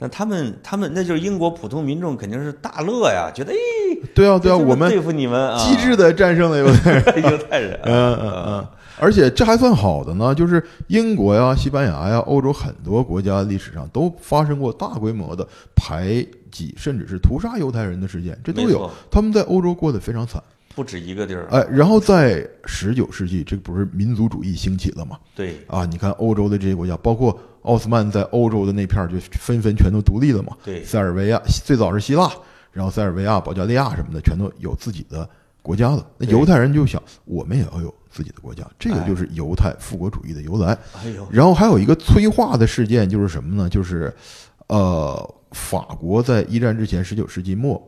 但他们他们那就是英国普通民众肯定是大乐呀，觉得哎，对啊，对啊，我们对付你们啊，机智的战胜了犹太人。(laughs) 犹太人，嗯嗯嗯。而且这还算好的呢，就是英国呀、西班牙呀、欧洲很多国家历史上都发生过大规模的排挤，甚至是屠杀犹太人的事件，这都有。他们在欧洲过得非常惨。不止一个地儿，哎，然后在十九世纪，这不是民族主义兴起了吗？对，啊，你看欧洲的这些国家，包括奥斯曼在欧洲的那片儿，就纷纷全都独立了嘛。对塞尔维亚最早是希腊，然后塞尔维亚、保加利亚什么的，全都有自己的国家了。那犹太人就想，我们也要有自己的国家，这个哎就是犹太复国主义的由来。哎呦，然后还有一个催化的事件，就是什么呢？就是，呃，法国在一战之前，十九世纪末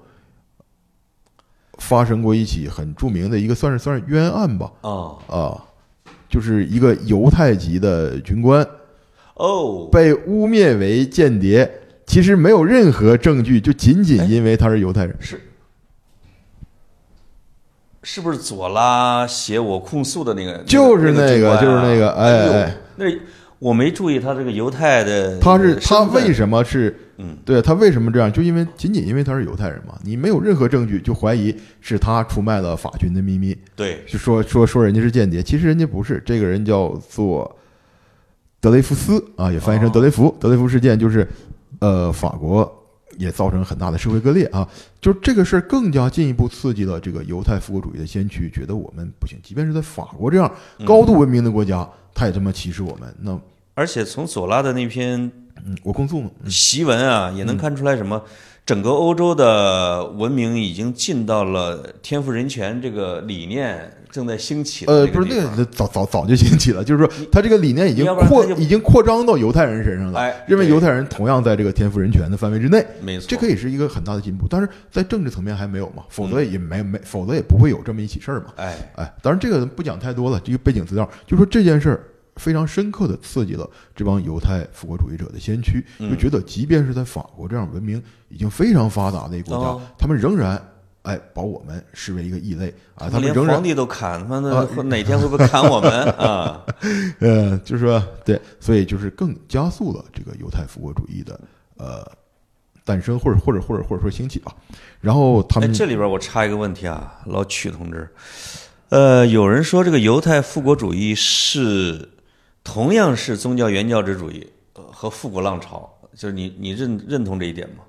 发生过一起很著名的一个算是算是冤案吧，啊。啊，就是一个犹太籍的军官哦，被污蔑为间谍，其实没有任何证据，就仅仅因为他是犹太人。是。是不是左拉写我控诉的那个？就是那个就是那个哎那我没注意他这个犹太的他是他为什么是？嗯，对他为什么这样？就因为仅仅因为他是犹太人嘛，你没有任何证据就怀疑是他出卖了法军的秘密，对就说说说人家是间谍，其实人家不是，这个人叫做德雷福斯啊，也翻译成德雷福。德雷福事件就是，呃，法国也造成很大的社会割裂啊，就这个事儿更加进一步刺激了这个犹太复国主义的先驱，觉得我们不行，即便是在法国这样高度文明的国家，他也这么歧视我们，那而且从左拉的那篇嗯，我控诉嘛，檄文啊，也能看出来什么？整个欧洲的文明已经进到了天赋人权这个理念正在兴起呃，不是那个早早早就兴起了，就是说他这个理念已经扩已经扩张到犹太人身上了，哎认为犹太人同样在这个天赋人权的范围之内，没错，这可以是一个很大的进步，但是在政治层面还没有嘛，否嗯。则也没没，否则也不会有这么一起事儿嘛。哎，哎，当然这个不讲太多了，这个背景资料就说这件事儿非常深刻的刺激了这帮犹太复国主义者的先驱，嗯就觉得即便是在法国这样文明已经非常发达的一个国家，哦他们仍然哎把我们视为一个异类啊，他们连皇帝都砍，他妈的哪天会不会砍我们啊？(laughs) 呃，就是说对，所以就是更加速了这个犹太复国主义的呃诞生，或者或者或者或者说兴起吧。然后他哎，们这里边我插一个问题啊，老曲同志，呃，有人说这个犹太复国主义是同样是宗教原教旨主义呃和复古浪潮，就是你你认认同这一点吗？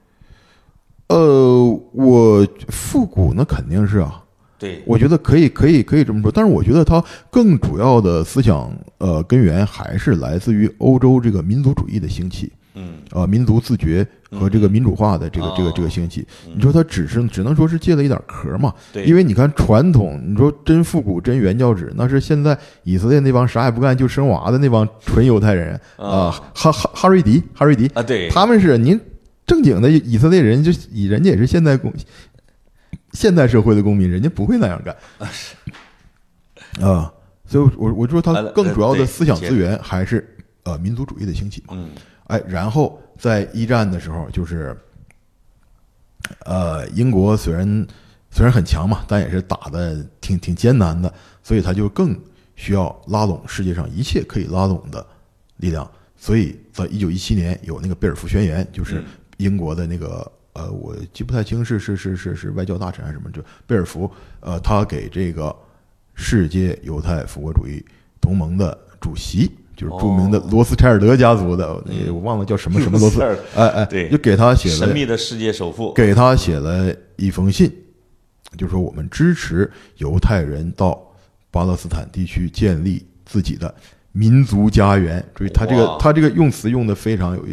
呃，我复古那肯定是啊，对，我觉得可以可以可以这么说，但是我觉得它更主要的思想呃根源还是来自于欧洲这个民族主义的兴起，嗯，呃，民族自觉和这个民主化的这个这个哦这个兴起。你说它只是只能说是借了一点壳嘛？对，因为你看传统，你说真复古真原教旨，那是现在以色列那帮啥也不干就生娃的那帮纯犹太人啊，哈哈哈瑞迪哈瑞迪，啊，对，他们是您正经的以色列人，就以人家也是现代公现代社会的公民，人家不会那样干啊。所以我我就说他更主要的思想资源还是呃民族主义的兴起嘛。嗯哎，然后在一战的时候，就是呃，英国虽然虽然很强嘛，但也是打的挺挺艰难的，所以他就更需要拉拢世界上一切可以拉拢的力量。所以在一九一七年有那个贝尔福宣言，就是嗯英国的那个呃，我记不太清是是是是是外交大臣还是什么，就贝尔福呃，他给这个世界犹太复国主义同盟的主席。就是著名的哦。罗斯柴尔德家族的，我忘了叫什么什么罗斯罗斯，哎哎，对。就给他写了神秘的世界首富，给他写了一封信，就说我们支持犹太人到巴勒斯坦地区建立自己的民族家园。注意，他这个他这个用词用的非常有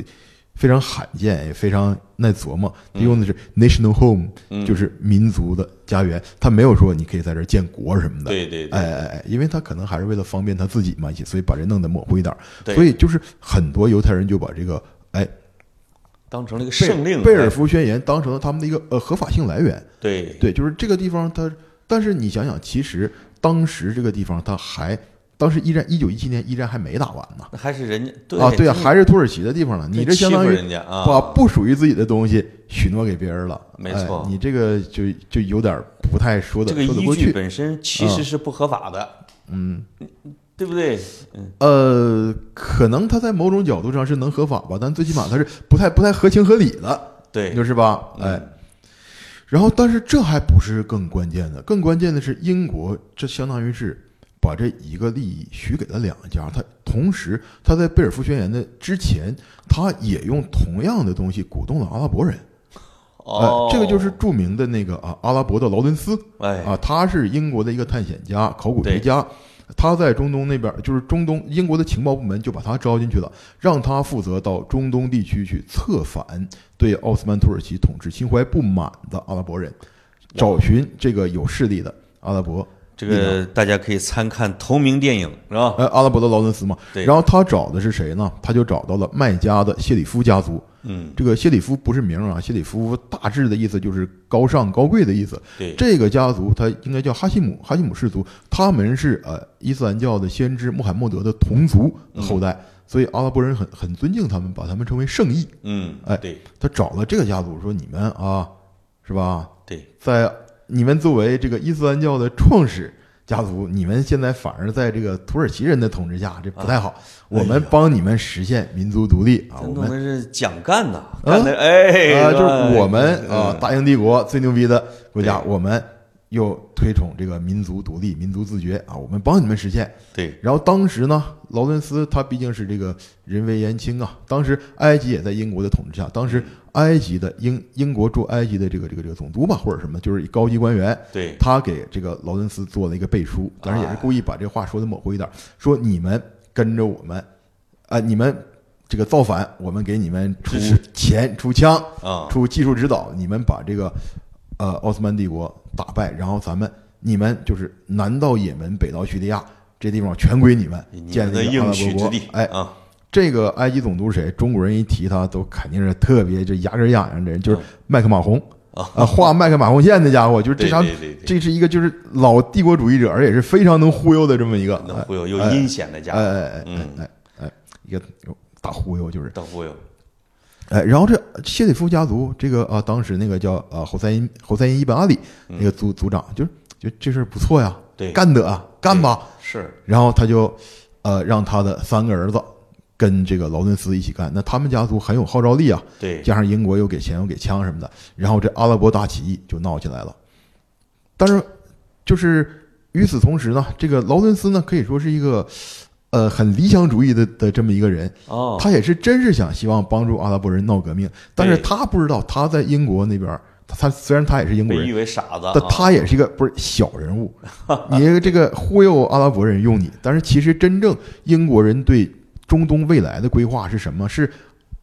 非常罕见，也非常耐琢磨。用的是 national home，、嗯就是民族的家园。他没有说你可以在这儿建国什么的。对对对，哎哎哎，因为他可能还是为了方便他自己嘛，所以把这弄得模糊一点儿。对所以就是很多犹太人就把这个哎当成了一个圣令，贝尔哎福宣言当成了他们的一个呃合法性来源。对对，就是这个地方它，但是你想想，其实当时这个地方它还，当时一战一九一七年一战还没打完呢。那还是人家对啊，对啊，还是土耳其的地方呢。你这相当于把不属于自己的东西许诺给别人了。没错哎你这个就就有点不太说的这个依据说得过去。本身其实是不合法的，嗯，对不对？嗯，呃，可能他在某种角度上是能合法吧，但最起码他是不太不太合情合理的，对，就是吧？嗯哎，然后，但是这还不是更关键的，更关键的是英国，这相当于是把这一个利益许给了两家。他同时，他在贝尔福宣言的之前，他也用同样的东西鼓动了阿拉伯人。哦呃，，这个就是著名的那个啊，阿拉伯的劳伦斯哎，啊，他是英国的一个探险家、考古学家。他在中东那边，就是中东英国的情报部门就把他招进去了，让他负责到中东地区去策反对奥斯曼土耳其统治心怀不满的阿拉伯人，找寻这个有势力的阿拉伯这个大家可以参看同名电影是吧？呃，阿拉伯的劳伦斯嘛。对然后他找的是谁呢？他就找到了麦家的谢里夫家族。嗯，这个谢里夫不是名儿啊，谢里夫大致的意思就是高尚、高贵的意思。对，这个家族他应该叫哈希姆，哈希姆氏族，他们是呃伊斯兰教的先知穆罕默德的同族的后代，所以阿拉伯人很很尊敬他们，把他们称为圣裔。嗯，哎对他找了这个家族说：“你们啊，是吧？对，在你们作为这个伊斯兰教的创始家族，你们现在反而在这个土耳其人的统治下，这不太好。我们帮你们实现民族独立啊！我们是蒋干呐，干的哎，啊，就是我们啊，嗯大英帝国最牛逼的国家，我们又推崇这个民族独立、民族自觉啊，我们帮你们实现。对，然后当时呢，劳伦斯他毕竟是这个人微言轻啊，当时埃及也在英国的统治下，当时埃及的英英国驻埃及的这个这个这个总督吧，或者什么，就是高级官员，对，他给这个劳伦斯做了一个背书，当然也是故意把这话说的模糊一点，说你们跟着我们，啊、你们这个造反，我们给你们出钱、出枪、啊，出技术指导，你们把这个呃奥斯曼帝国打败，然后咱们你们就是南到也门，北到叙利亚，这地方全归你们，建立一个阿拉伯国之地，。哎，啊，这个埃及总督是谁？中国人一提他都肯定是特别就牙根痒痒的人，就是麦克马洪啊啊，画麦克马洪线那家伙，就是这对场这是一个就是老帝国主义者，而且是非常能忽悠的这么一个，能忽悠又哎阴险的家伙，哎哎哎哎哎，一个大忽悠就是，大忽悠，哎，然后这谢里夫家族这个啊，当时那个叫啊侯赛因侯赛因伊本阿里那个族族长，就是就这事儿不错呀，嗯对，干得啊，干吧，是，然后他就呃让他的三个儿子跟这个劳伦斯一起干，那他们家族很有号召力啊，对，加上英国又给钱又给枪什么的，然后这阿拉伯大起义就闹起来了。但是，就是与此同时呢，这个劳伦斯呢可以说是一个呃很理想主义的的这么一个人，哦，他也是真是想希望帮助阿拉伯人闹革命，但是他不知道他在英国那边，他他虽然他也是英国人，被誉为傻子，但啊他也是一个不是小人物，(laughs) 你这个忽悠阿拉伯人用你，但是其实真正英国人对中东未来的规划是什么？是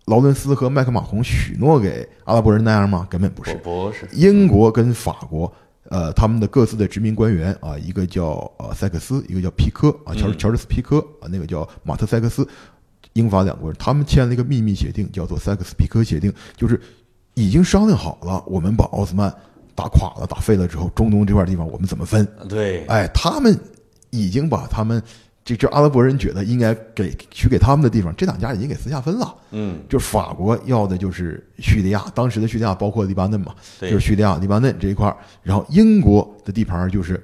劳伦斯和麦克马洪许诺给阿拉伯人那样吗？根本不是。不是，英国跟法国，呃，他们的各自的殖民官员啊，一个叫呃塞克斯，一个叫皮科啊，乔嗯。乔治斯皮科啊，那个叫马特塞克斯，英法两国人，他们签了一个秘密协定，叫做塞克斯皮科协定，就是已经商量好了，我们把奥斯曼打垮了、打废了之后，中东这块地方我们怎么分？对，哎，他们已经把他们这这阿拉伯人觉得应该给许给他们的地方，这两家已经给私下分了。嗯，就是法国要的就是叙利亚，当时的叙利亚包括黎巴嫩嘛，对就是叙利亚、黎巴嫩这一块儿。然后英国的地盘就是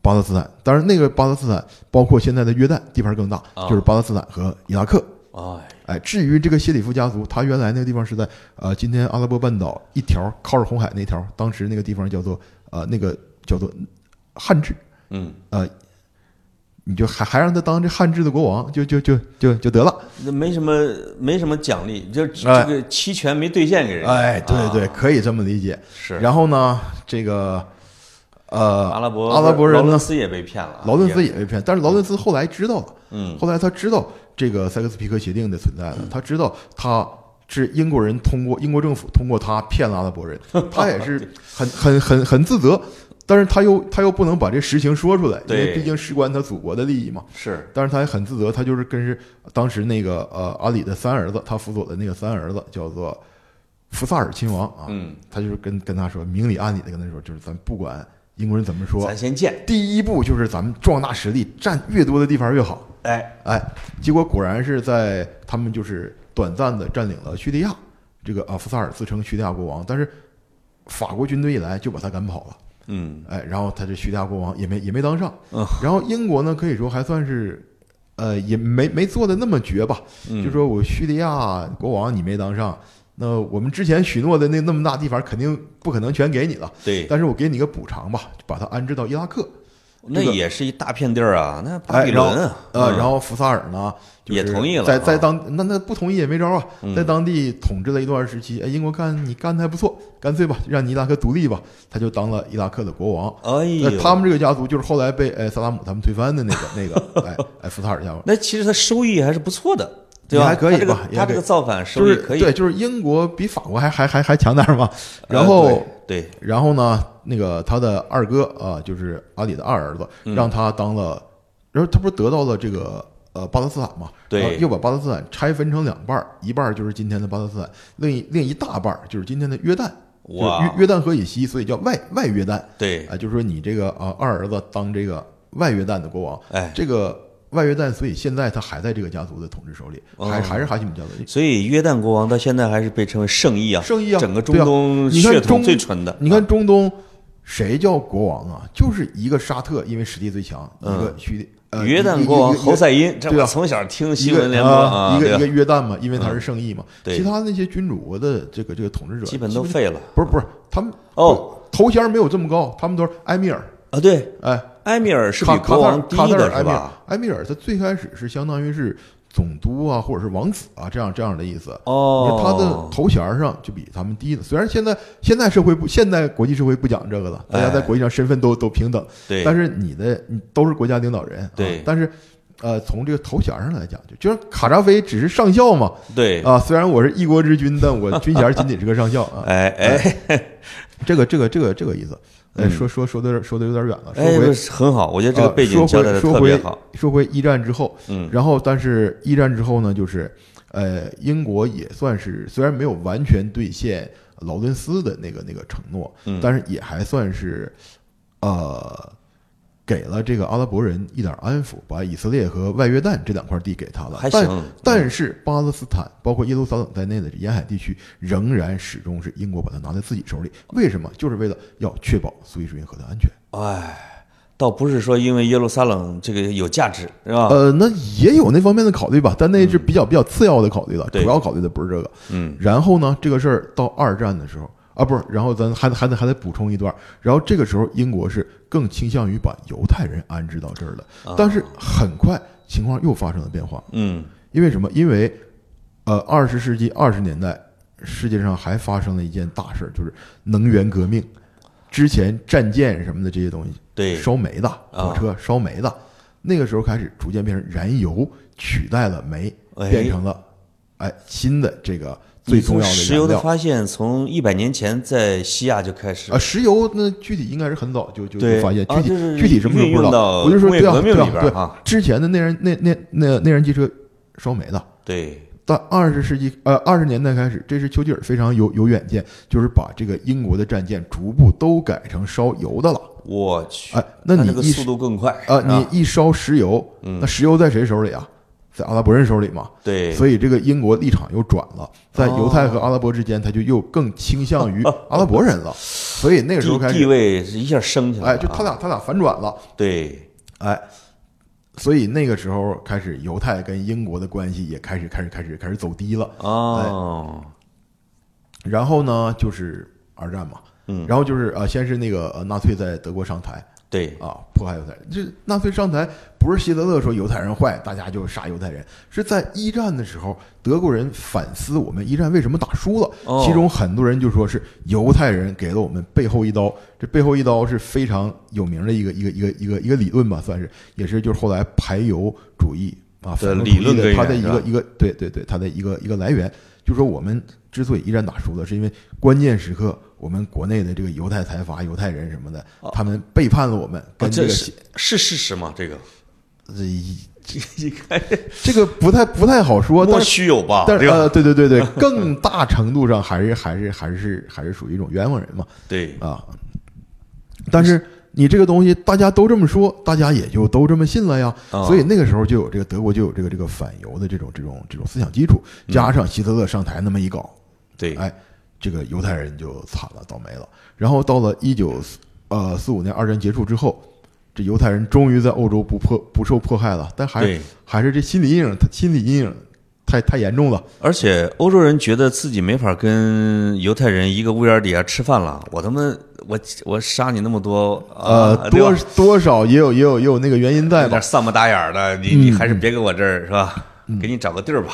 巴勒斯坦，当然那个巴勒斯坦包括现在的约旦地盘更大，啊就是巴勒斯坦和伊拉克。哎，哎，至于这个谢里夫家族，他原来那个地方是在呃今天阿拉伯半岛一条靠着红海那条，当时那个地方叫做呃那个叫做汉治，嗯，呃，你就还还让他当这汉制的国王，就就就就就得了。那没什么没什么奖励，就哎这个期权没兑现给人家。哎，对对，啊可以这么理解。是。然后呢，这个呃，阿拉伯阿拉伯人劳伦，斯也被骗了啊，劳伦斯也被骗，但是劳伦斯后来知道了，嗯后来他知道这个塞克斯皮克协定的存在了，他知道他是英国人通过英国政府通过他骗了阿拉伯人，(laughs) 他也是很很很很自责，但是他又他又不能把这实情说出来，因为毕竟事关他祖国的利益嘛。是但是他也很自责，他就是跟是当时那个呃阿里的三儿子，他辅佐的那个三儿子叫做福萨尔亲王啊，嗯，他就是跟跟他说明里暗里的跟他说，就是咱不管英国人怎么说咱，先见。第一步就是咱们壮大实力，占越多的地方越好。哎，哎，结果果然是在他们就是短暂的占领了叙利亚，这个啊福萨尔自称叙利亚国王，但是法国军队一来就把他赶跑了。嗯。哎，然后他这叙利亚国王也没也没当上，嗯。(laughs) 然后英国呢可以说还算是，呃，也没没做的那么绝吧，嗯，就说我叙利亚国王你没当上，那我们之前许诺的那那么大地方肯定不可能全给你了，对，但是我给你个补偿吧，就把它安置到伊拉克，那也是一大片地儿啊，那巴比伦啊，呃，嗯。然后福萨尔呢就是也同意了在在啊当那那不同意也没招啊，嗯。在当地统治了一段时期，哎，英国看你干的还不错，干脆吧，让你伊拉克独立吧，他就当了伊拉克的国王。哎他们这个家族就是后来被哎萨达姆他们推翻的那个那个 (laughs) 哎哎福萨尔家族，那其实他收益还是不错的，对吧？也还可以他这个吧他这个造反可以。对，就是英国比法国还还还还强点儿嘛。呃然后对对，然后呢，那个他的二哥啊，就是阿里的二儿子，嗯让他当了，然后他不是得到了这个呃巴勒斯坦嘛？对又把巴勒斯坦拆分成两半儿，一半儿就是今天的巴勒斯坦，另一另一大半儿就是今天的约旦。就是哇约约旦河以西，所以叫外外约旦对，啊，就是说你这个啊二儿子当这个外约旦的国王，哎，这个外约旦，所以现在他还在这个家族的统治手里，还哦还是哈希姆家族。所以约旦国王到现在还是被称为圣裔啊，圣裔啊整个中东你看血统中最纯的。你看中东谁叫国王啊？就是一个沙特，因为实力最强，一嗯个叙呃约旦国王侯赛因，这对啊我从小听新闻联播啊，一个一个约旦嘛，因为他是圣裔嘛。对其他那些君主国的这个这个统治者基本都废了。不是不是，他们哦头衔没有这么高，他们都是埃米尔。啊，对，哎，埃米尔是比卡卡塔尔国王低卡塔尔的是埃米尔吧？，埃米尔他最开始是相当于是总督啊，或者是王子啊，这样这样的意思。你哦看，他的头衔上就比他们低呢。虽然现在现在社会不，现在国际社会不讲这个了，大家在哎国际上身份都都平等，对，但是你的你都是国家领导人，啊对但是。呃，从这个头衔上来讲，就就是卡扎菲只是上校嘛，对，啊，虽然我是一国之君，但我军衔仅仅是个上校啊，(laughs) 哎哎这个这个这个这个意思。哎，嗯。说说说的说的有点远了，说哎，回哎很好，我觉得这个呃背景交代的说回说回特别好。说回一战之后，嗯，然后，但是一战之后呢，就是，呃，英国也算是虽然没有完全兑现劳伦斯的那个那个承诺，嗯。但是也还算是，呃，给了这个阿拉伯人一点安抚，把以色列和外约旦这两块地给他了。但但是巴勒斯坦，包括耶路撒冷在内的沿海地区，仍然始终是英国把它拿在自己手里。为什么？就是为了要确保苏伊士运河的安全。哎，倒不是说因为耶路撒冷这个有价值，是吧？呃，那也有那方面的考虑吧，但那是比较比较次要的考虑了，对主要考虑的不是这个。嗯，然后呢，这个事儿到二战的时候啊，不是，然后咱还得还得还得补充一段，然后这个时候英国是更倾向于把犹太人安置到这儿的，啊但是很快情况又发生了变化，嗯，因为什么？因为呃，二十世纪二十年代，世界上还发生了一件大事儿，就是能源革命。之前战舰什么的这些东西，对，烧煤的火车烧煤的，那个时候开始逐渐变成燃油取代了煤，哎变成了哎新的这个最重要的石油。的发现从一百年前在西亚就开始啊，石油那具体应该是很早就就对就发现，具体、具体什么时候不知道。我就说对啊工业革命对啊对啊之前的内燃内内那内燃机车烧煤的，对到二十世纪呃二十年代开始，这是丘吉尔非常有有远见，就是把这个英国的战舰逐步都改成烧油的了。我去，哎，那你一速度更快啊，你一烧石油，那石油在谁手里啊？在阿拉伯人手里嘛。对，所以这个英国立场又转了，在犹太和阿拉伯之间，他就又更倾向于阿拉伯人了。所以那个时候地地开始，位是一下升起来了啊，哎，就他俩他俩反转了，对。哎，所以那个时候开始，犹太跟英国的关系也开始开始开始开始走低了。哦，然后呢，就是二战嘛，嗯。然后就是呃，先是那个呃纳粹在德国上台对。啊，迫害犹太人。这纳粹上台不是希特勒说犹太人坏，大家就杀犹太人，是在一战的时候，德国人反思我们一战为什么打输了，哦。其中很多人就说是犹太人给了我们背后一刀。这背后一刀是非常有名的一个一个一个一个一个理论吧，算是。也是就是后来排犹主义啊的反犹主义理论的它的一个一个对对对它的一个一个来源，就说我们之所以一战打输了，是因为关键时刻我们国内的这个犹太财阀、犹太人什么的，他们背叛了我们，啊跟这个这是是事实吗？这个 (laughs) 这一一看这个不太不太好说，莫但是须有吧？但是呃，对对对对，(laughs) 更大程度上还是还是还是还是属于一种冤枉人嘛对啊。但是你这个东西大家都这么说，大家也就都这么信了呀。啊所以那个时候就有这个德国就有这个这个反犹的这种这种这种思想基础，加上希特勒上台那么一搞，对哎，这个犹太人就惨了，倒霉了。然后到了一九呃四五年二战结束之后，这犹太人终于在欧洲不迫不受迫害了，但还对，还是这心理阴影，他心理阴影太太严重了。而且欧洲人觉得自己没法跟犹太人一个屋檐底下吃饭了，我他妈我我杀你那么多呃，多多少也有也有也有那个原因在吧有点。丧不打眼儿的，你嗯你还是别给我这儿是吧？给你找个地儿吧。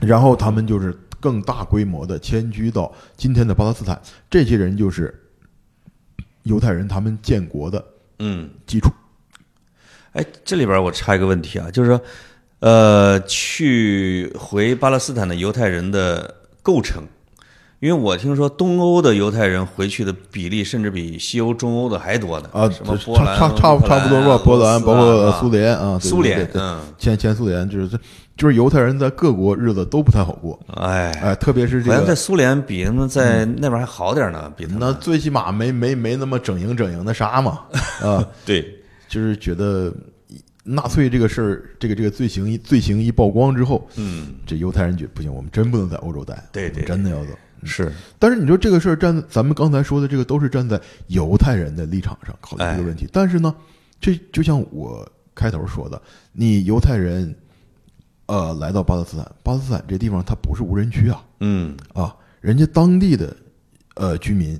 然后他们就是更大规模的迁居到今天的巴勒斯坦，这些人就是犹太人他们建国的嗯，基础。哎，这里边我插一个问题啊，就是说，呃，去回巴勒斯坦的犹太人的构成，因为我听说东欧的犹太人回去的比例甚至比西欧、中欧的还多呢。啊，什么差波兰、差差乌克兰差不多吧，波兰包括苏联啊，苏联嗯。前前苏联就是这就是犹太人在各国日子都不太好过，哎，哎，特别是这好像在，苏联比他们在那边还好点呢，比他们那最起码没没没那么整营整营的杀嘛，(laughs) 啊，对，就是觉得纳粹这个事儿，这个这个罪行一罪行一曝光之后，嗯，这犹太人觉得不行，我们真不能在欧洲待，对真的要走。是，但是你说这个事儿站，咱们刚才说的这个都是站在犹太人的立场上考虑这个问题。但是呢，这就像我开头说的，你犹太人，呃，来到巴勒斯坦，巴勒斯坦这地方它不是无人区啊，嗯，啊，人家当地的呃居民，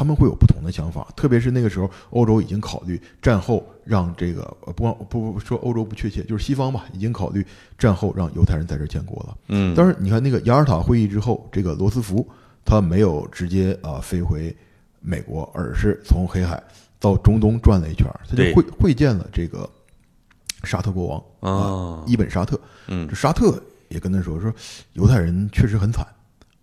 他们会有不同的想法，特别是那个时候，欧洲已经考虑战后让这个呃不光不不不说欧洲不确切，就是西方吧，已经考虑战后让犹太人在这儿建国了。嗯，但是，你看那个雅尔塔会议之后，这个罗斯福他没有直接啊、飞回美国，而是从黑海到中东转了一圈儿，他就会会见了这个沙特国王哦。啊伊本沙特。嗯。这沙特也跟他说说，犹太人确实很惨，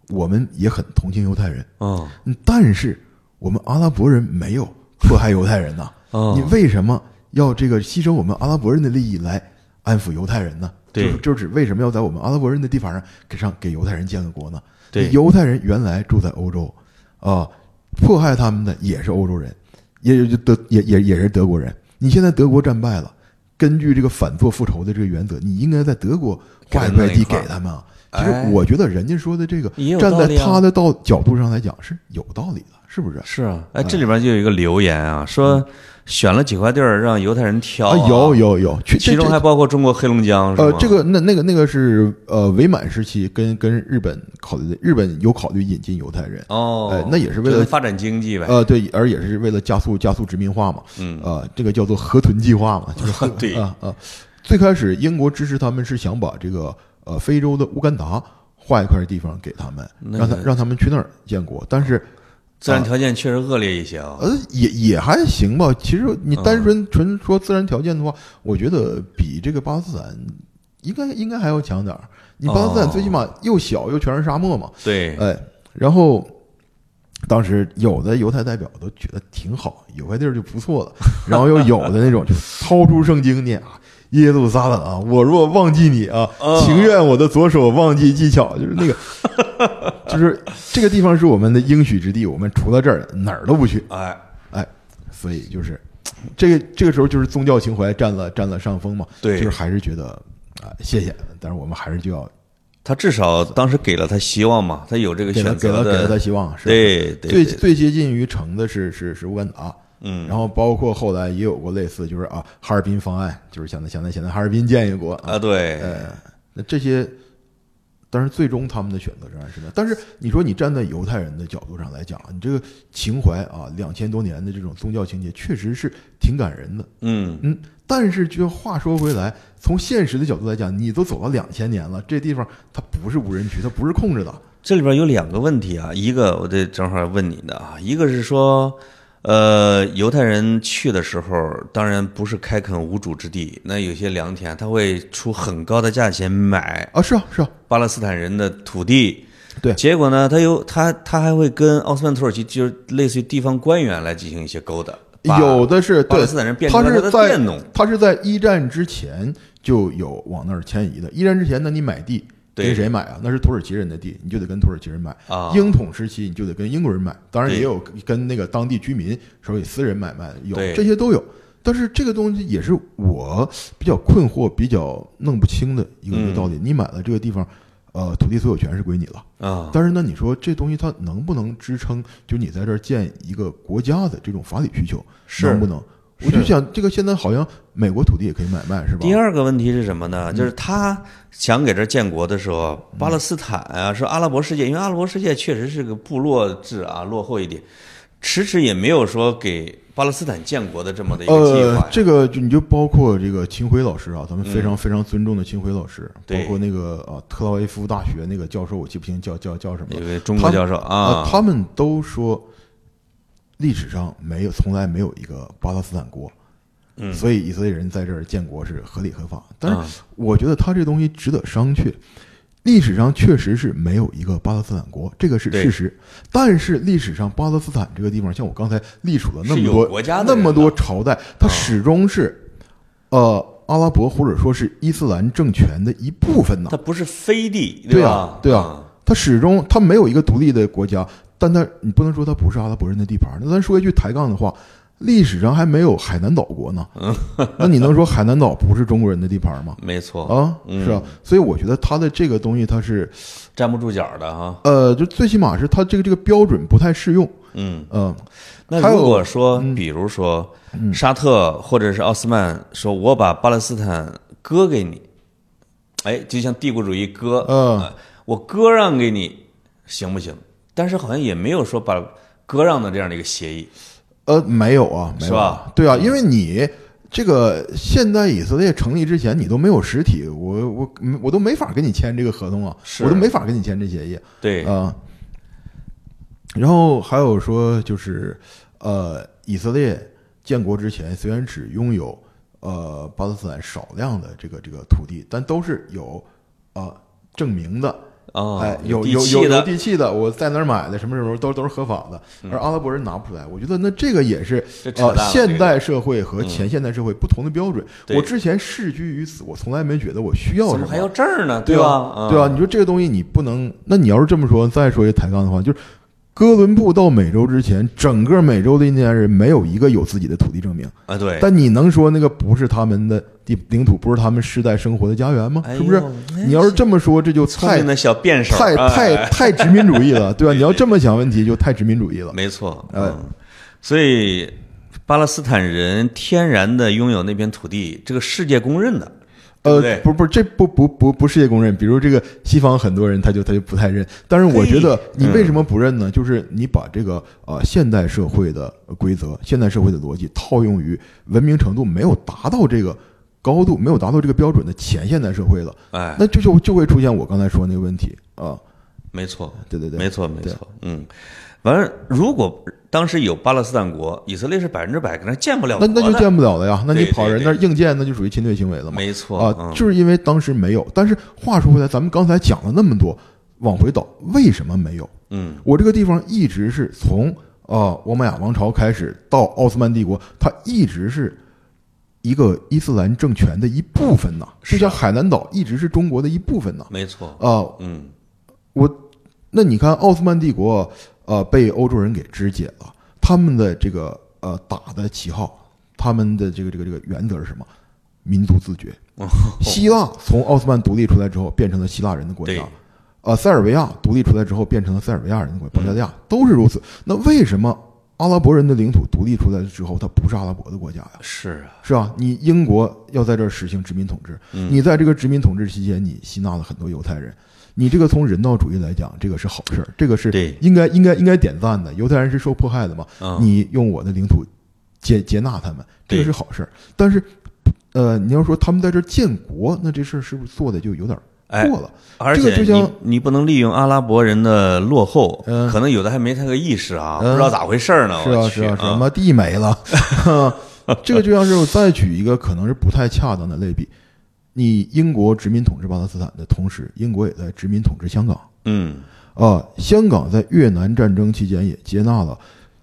我们也很同情犹太人，哦。嗯但是我们阿拉伯人没有迫害犹太人呐。哦，你为什么要这个牺牲我们阿拉伯人的利益来安抚犹太人呢？对就是就是指为什么要在我们阿拉伯人的地方上给上给犹太人建个国呢？对犹太人原来住在欧洲，啊、迫害他们的也是欧洲人，也就德也也也是德国人。你现在德国战败了，根据这个反作复仇的这个原则，你应该在德国划一块地给他们啊。其实哎我觉得人家说的这个站在他的道角度上来讲是有道理的，是不是？是啊，哎，这里边就有一个留言啊，说选了几块地儿让犹太人挑啊，有有有，去其中还包括中国黑龙江，是呃，这个那那个那个是呃伪满时期跟跟日本考虑的，日本有考虑引进犹太人，哦哎，那也是为了发展经济呗，呃对，而也是为了加速加速殖民化嘛，嗯。呃，这个叫做河豚计划嘛，就是河 (laughs) 对。啊啊，最开始英国支持他们是想把这个呃非洲的乌干达划一块地方给他们，让他让他们去那儿建国，但是自然条件确实恶劣一些啊。呃，也也还行吧。其实你单纯纯说自然条件的话，我觉得比这个巴基斯坦应该应该还要强点儿。你巴基斯坦最起码又小又全是沙漠嘛，对，哎，然后当时有的犹太代表都觉得挺好，有块地儿就不错了，然后又有的那种就掏出圣经念啊。耶路撒冷啊，我若忘记你啊，哦情愿我的左手忘记技巧，(laughs) 就是那个，就是这个地方是我们的应许之地，我们除了这儿哪儿都不去。哎。哎，所以就是这个这个时候就是宗教情怀占了占了上风嘛，对。就是还是觉得啊、谢谢，但是我们还是就要他至少当时给了他希望嘛，他有这个选择给了给了他，希望，是吧？对对最对，最接近于成的是是是乌干达，嗯，然后包括后来也有过类似，就是啊哈尔滨方案，就是想在想在想在哈尔滨建一国啊，啊，对，呃，那这些，但是最终他们的选择仍然是那。但是你说你站在犹太人的角度上来讲，你这个情怀啊，两千多年的这种宗教情节，确实是挺感人的。嗯，嗯，但是就话说回来，从现实的角度来讲，你都走到两千年了，这地方它不是无人区，它不是控制的。这里边有两个问题啊，一个我得正好问你的啊，一个是说，呃，犹太人去的时候，当然不是开垦无主之地，那有些良田他会出很高的价钱买啊，是啊，是啊，巴勒斯坦人的土地，对。结果呢，他又他他还会跟奥斯曼土耳其就是类似于地方官员来进行一些勾搭，有的是对巴勒斯坦人变成他是在他是在一战之前就有往那儿迁移的。一战之前呢，你买地对跟谁买啊？那是土耳其人的地，你就得跟土耳其人买。啊英统时期你就得跟英国人买，当然也有跟那个当地居民手里私人买卖，有这些都有。但是这个东西也是我比较困惑、比较弄不清的一个一个嗯道理。你买了这个地方，呃，土地所有权是归你了。啊，但是呢，你说这东西它能不能支撑，就你在这儿建一个国家的这种法理需求，是能不能？我就想，这个现在好像美国土地也可以买卖，是吧？第二个问题是什么嗯。呢？就是他想给这儿建国的时候，巴勒斯坦啊，说阿拉伯世界，因为阿拉伯世界确实是个部落制啊，落后一点，迟迟也没有说给巴勒斯坦建国的这么的一个计划。，呃这个就你就包括这个秦晖老师啊，咱们非常非常尊重的秦晖老师，包括那个啊特拉维夫大学那个教授，我记不清叫叫叫什么中国教授啊，啊，他们都说历史上没有从来没有一个巴勒斯坦国，嗯所以以色列人在这儿建国是合理合法。但是啊我觉得他这东西值得商榷。历史上确实是没有一个巴勒斯坦国，这个是事实。但是历史上巴勒斯坦这个地方，像我刚才历数了那么多国家那么多朝代，它啊始终是呃阿拉伯或者说是伊斯兰政权的一部分呢它。不是飞地，对吧啊？对啊它始终它没有一个独立的国家，但他你不能说他不是阿拉伯人的地盘。那咱说一句抬杠的话，历史上还没有海南岛国呢。那你能说海南岛不是中国人的地盘吗？没错，啊，嗯是啊，所以我觉得他的这个东西，他是站不住脚的哈。呃，就最起码是他这个这个标准不太适用。嗯，嗯，那如果说，嗯比如说沙特或者是奥斯曼说，我把巴勒斯坦割给你，哎，就像帝国主义割，嗯呃我割让给你，行不行？但是好像也没有说把割让的这样的一个协议。呃，没有啊，没有是吧啊？对啊，因为你这个现在以色列成立之前，你都没有实体，我我我都没法跟你签这个合同啊，是我都没法跟你签这协议对，啊。然后还有说，就是呃，以色列建国之前虽然只拥有呃巴勒斯坦少量的这个这个土地，但都是有呃证明的。啊，哎，有有有有，地契的，我在哪儿买的，什么什么都都是合法的，而阿拉伯人拿不出来。我觉得那这个也是呃这扯淡了现代社会和前现代社会不同的标准。对我之前世居于此，我从来没觉得我需要什么还要证呢？对吧？吧？对吧？你说这个东西你不能，那你要是这么说，再说一抬杠的话，就是哥伦布到美洲之前，整个美洲的印第安人没有一个有自己的土地证明。啊，对，但你能说那个不是他们的地领土，不是他们世代生活的家园吗？是不是？那你要是这么说，这就太太哎太 (laughs) 太殖民主义了，对吧？你要这么想问题，就太殖民主义了。没错，哎嗯，所以巴勒斯坦人天然的拥有那片土地，这个世界公认的，呃对，不不，这不不不不世界公认。比如这个西方很多人他就他就不太认，但是我觉得你为什么不认呢？就是你把这个呃现代社会的规则、现代社会的逻辑套用于文明程度没有达到这个高度、没有达到这个标准的前现代社会了，哎，那就就就会出现我刚才说那个问题啊。没错，对对对，没错，没错，嗯。反正如果当时有巴勒斯坦国，以色列是百分之百跟那建不了那那就建不了了呀。那你跑人那硬建，那就属于侵略行为了嘛。没错啊，嗯就是因为当时没有。但是话说回来，咱们刚才讲了那么多，往回倒，为什么没有？嗯，我这个地方一直是从啊欧玛雅王朝开始到奥斯曼帝国，它一直是一个伊斯兰政权的一部分呢，就像海南岛一直是中国的一部分呢。没错，啊，嗯，我那你看奥斯曼帝国呃被欧洲人给肢解了，他们的这个呃打的旗号，他们的这个这个这个原则是什么？民族自觉。希腊从奥斯曼独立出来之后，变成了希腊人的国对家。呃，塞尔维亚独立出来之后，变成了塞尔维亚人的国家，保加利亚都是如此。那为什么阿拉伯人的领土独立出来之后，它不是阿拉伯的国家呀？是啊，是吧？你英国要在这儿实行殖民统治，嗯你在这个殖民统治期间，你吸纳了很多犹太人，你这个从人道主义来讲，这个是好事儿，这个是对应该应该应该点赞的。犹太人是受迫害的嘛，嗯你用我的领土接接纳他们，这个是好事儿。但是，呃，你要说他们在这儿建国，那这事儿是不是做的就有点哎过了？而且你你不能利用阿拉伯人的落后，嗯可能有的还没他个意识啊，嗯不知道咋回事儿呢。是啊是啊，什么地没了？(laughs) (laughs) 这个就像是我再举一个可能是不太恰当的类比，你英国殖民统治巴勒斯坦的同时，英国也在殖民统治香港嗯，啊。香港在越南战争期间也接纳了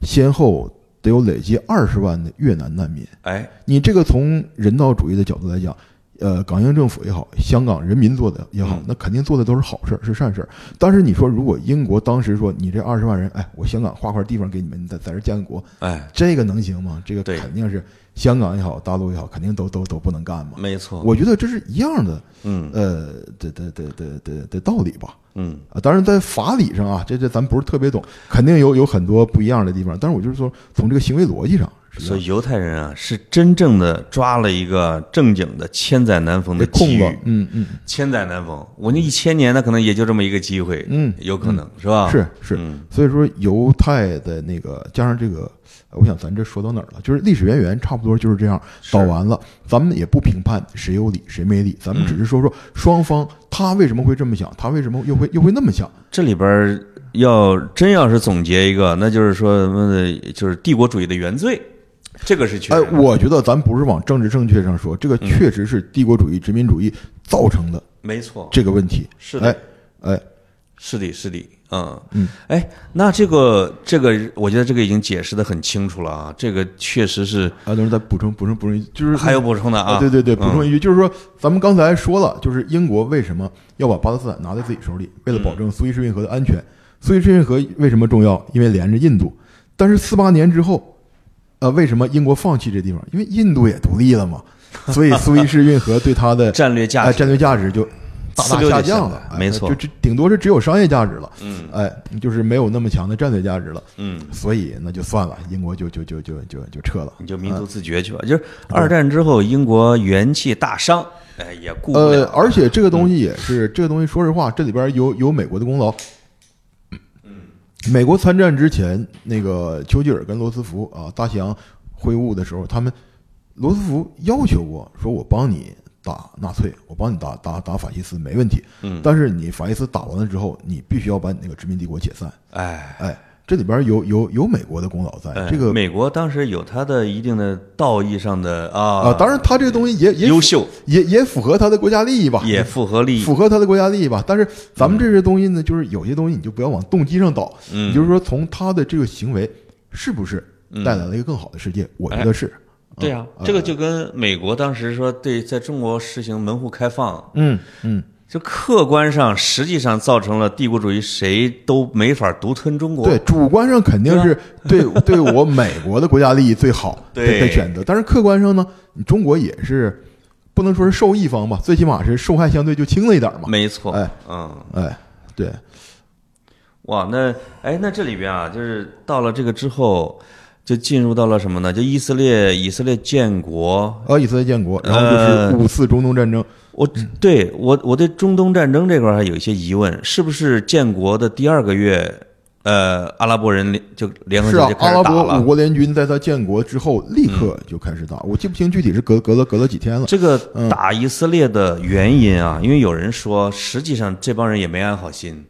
先后得有累计二十万的越南难民。哎，你这个从人道主义的角度来讲，呃，港英政府也好，香港人民做的也好嗯，那肯定做的都是好事儿，是善事儿。但是你说，如果英国当时说你这二十万人，哎，我香港划块地方给你们，你在在这儿建个国，哎，这个能行吗？这个肯定是香港也好，大陆也好，肯定都都都不能干嘛。没错，我觉得这是一样的，嗯呃的的的的的的道理吧。嗯，啊，当然在法理上啊，这这咱不是特别懂，肯定有有很多不一样的地方。但是我就是说，从这个行为逻辑上所以犹太人啊，是真正的抓了一个正经的千载难逢的机遇嗯嗯，千载难逢。我那一千年，那可能也就这么一个机会，嗯有可能是吧？是是，嗯所以说犹太的那个加上这个，呃我想咱这说到哪儿了？就是历史渊源差不多就是这样是导完了，咱们也不评判谁有理谁没理，咱们嗯只是说说双方他为什么会这么想，他为什么又会又会那么想。这里边要真要是总结一个，那就是说什么的，就是帝国主义的原罪，这个是确哎实，的。我觉得咱不是往政治正确上说，这个嗯确实是帝国主义、殖民主义造成的没错，这个问题。是的哎，哎，是的，是的，嗯嗯，哎，那这个这个，我觉得这个已经解释的很清楚了啊，这个确实是啊，等会儿再补充补充补充一句，就是还有补充的啊，对对对，补充嗯一句，就是说，咱们刚才说了，就是英国为什么要把巴勒斯坦拿在自己手里？为了嗯保证苏伊士运河的安全。苏伊士运河为什么重要？因为连着印度。但是四八年之后，呃，为什么英国放弃这地方？因为印度也独立了嘛，所以苏伊士运河对它的战略价值，哎战略价值就大大下下降了来。没错哎就只顶多是只有商业价值了，嗯哎，就是没有那么强的战略价值了。嗯，所以那就算了，英国就就就就就就撤了。你就民族自觉去吧。就是二战之后，英国元气大伤，哎，也顾不呃，。而且这个东西也是，这个东西说实话，这里边有有美国的功劳。美国参战之前，那个丘吉尔跟罗斯福啊，大西洋会晤的时候，他们罗斯福要求过，说我帮你打纳粹，我帮你打打打法西斯没问题，嗯，但是你法西斯打完了之后，你必须要把你那个殖民帝国解散。哎。哎，这里边有有有美国的功劳在，哎这个美国当时有它的一定的道义上的啊啊，当然他这个东西也也优秀，也也符合他的国家利益吧，也符合利益。符合他的国家利益吧。但是咱们这些东西呢，就是有些东西你就不要往动机上倒，嗯也就是说从他的这个行为是不是带来了一个更好的世界？我觉得是。对啊，这个就跟美国当时说对在中国实行门户开放，嗯嗯，就客观上实际上造成了帝国主义谁都没法独吞中国。对，主观上肯定是对 (laughs) 对我美国的国家利益最好的选择，但是客观上呢，你中国也是不能说是受益方吧，最起码是受害相对就轻了一点嘛。没错。哎嗯，哎，对，哇，那哎，那这里边啊，就是到了这个之后，就进入到了什么呢？就以色列以色列建国。呃，以色列建国，然后就呃是五次中东战争。我对我我对中东战争这块儿还有一些疑问，是不是建国的第二个月，呃，阿拉伯人联就联合是啊起来就，开阿拉始打了？伯五国联军在他建国之后立刻就开始打，我记不清具体是隔隔了隔了几天了。这个嗯打以色列的原因啊，因为有人说，实际上这帮人也没安好心，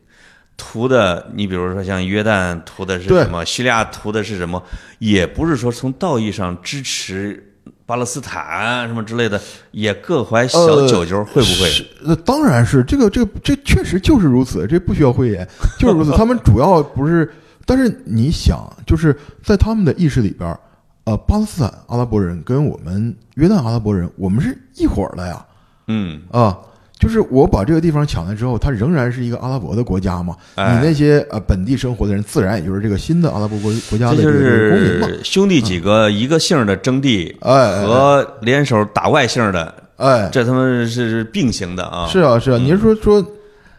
图的，你比如说像约旦图的是什么，叙利亚图的是什么，也不是说从道义上支持巴勒斯坦什么之类的，也各怀小呃九九，会不会？那呃，当然是这个，这个，这确实就是如此，这不需要讳言，(laughs) 就是如此。他们主要不是，但是你想，就是在他们的意识里边，呃，巴勒斯坦阿拉伯人跟我们约旦阿拉伯人，我们是一伙的呀，嗯，啊。就是我把这个地方抢来之后，它仍然是一个阿拉伯的国家嘛。哎你那些呃本地生活的人，自然也就是这个新的阿拉伯国国家的这个公民嘛。是兄弟几个一个姓的争地，哎和联手打外姓的，哎，这他们是并行的啊。是啊，是啊，你是说说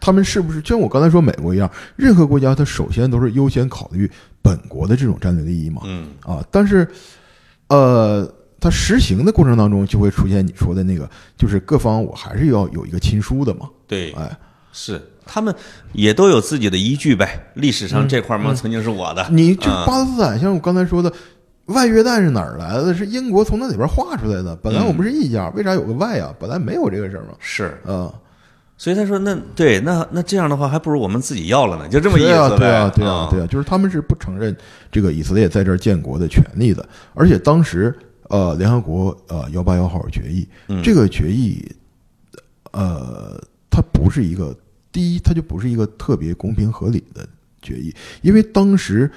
他们是不是就像我刚才说美国一样，任何国家它首先都是优先考虑本国的这种战略利益嘛？嗯，啊，但是呃，它实行的过程当中就会出现你说的那个，就是各方我还是要有一个亲疏的嘛。对，哎，是他们也都有自己的依据呗。历史上这块儿嘛，曾经是我的。你就啊巴勒斯坦，像我刚才说的。外约旦是哪儿来的？是英国从那里边划出来的。本来我们是一家，为啥有个外啊？本来没有这个事儿嘛。是，啊，所以他说那对那那这样的话，还不如我们自己要了呢，就这么意对啊，思呗。对啊，对啊啊，，对啊，就是他们是不承认这个以色列在这儿建国的权利的，而且当时呃，联合国呃幺八幺号决议，嗯。这个决议呃，它不是一个第一，它就不是一个特别公平合理的决议，因为当时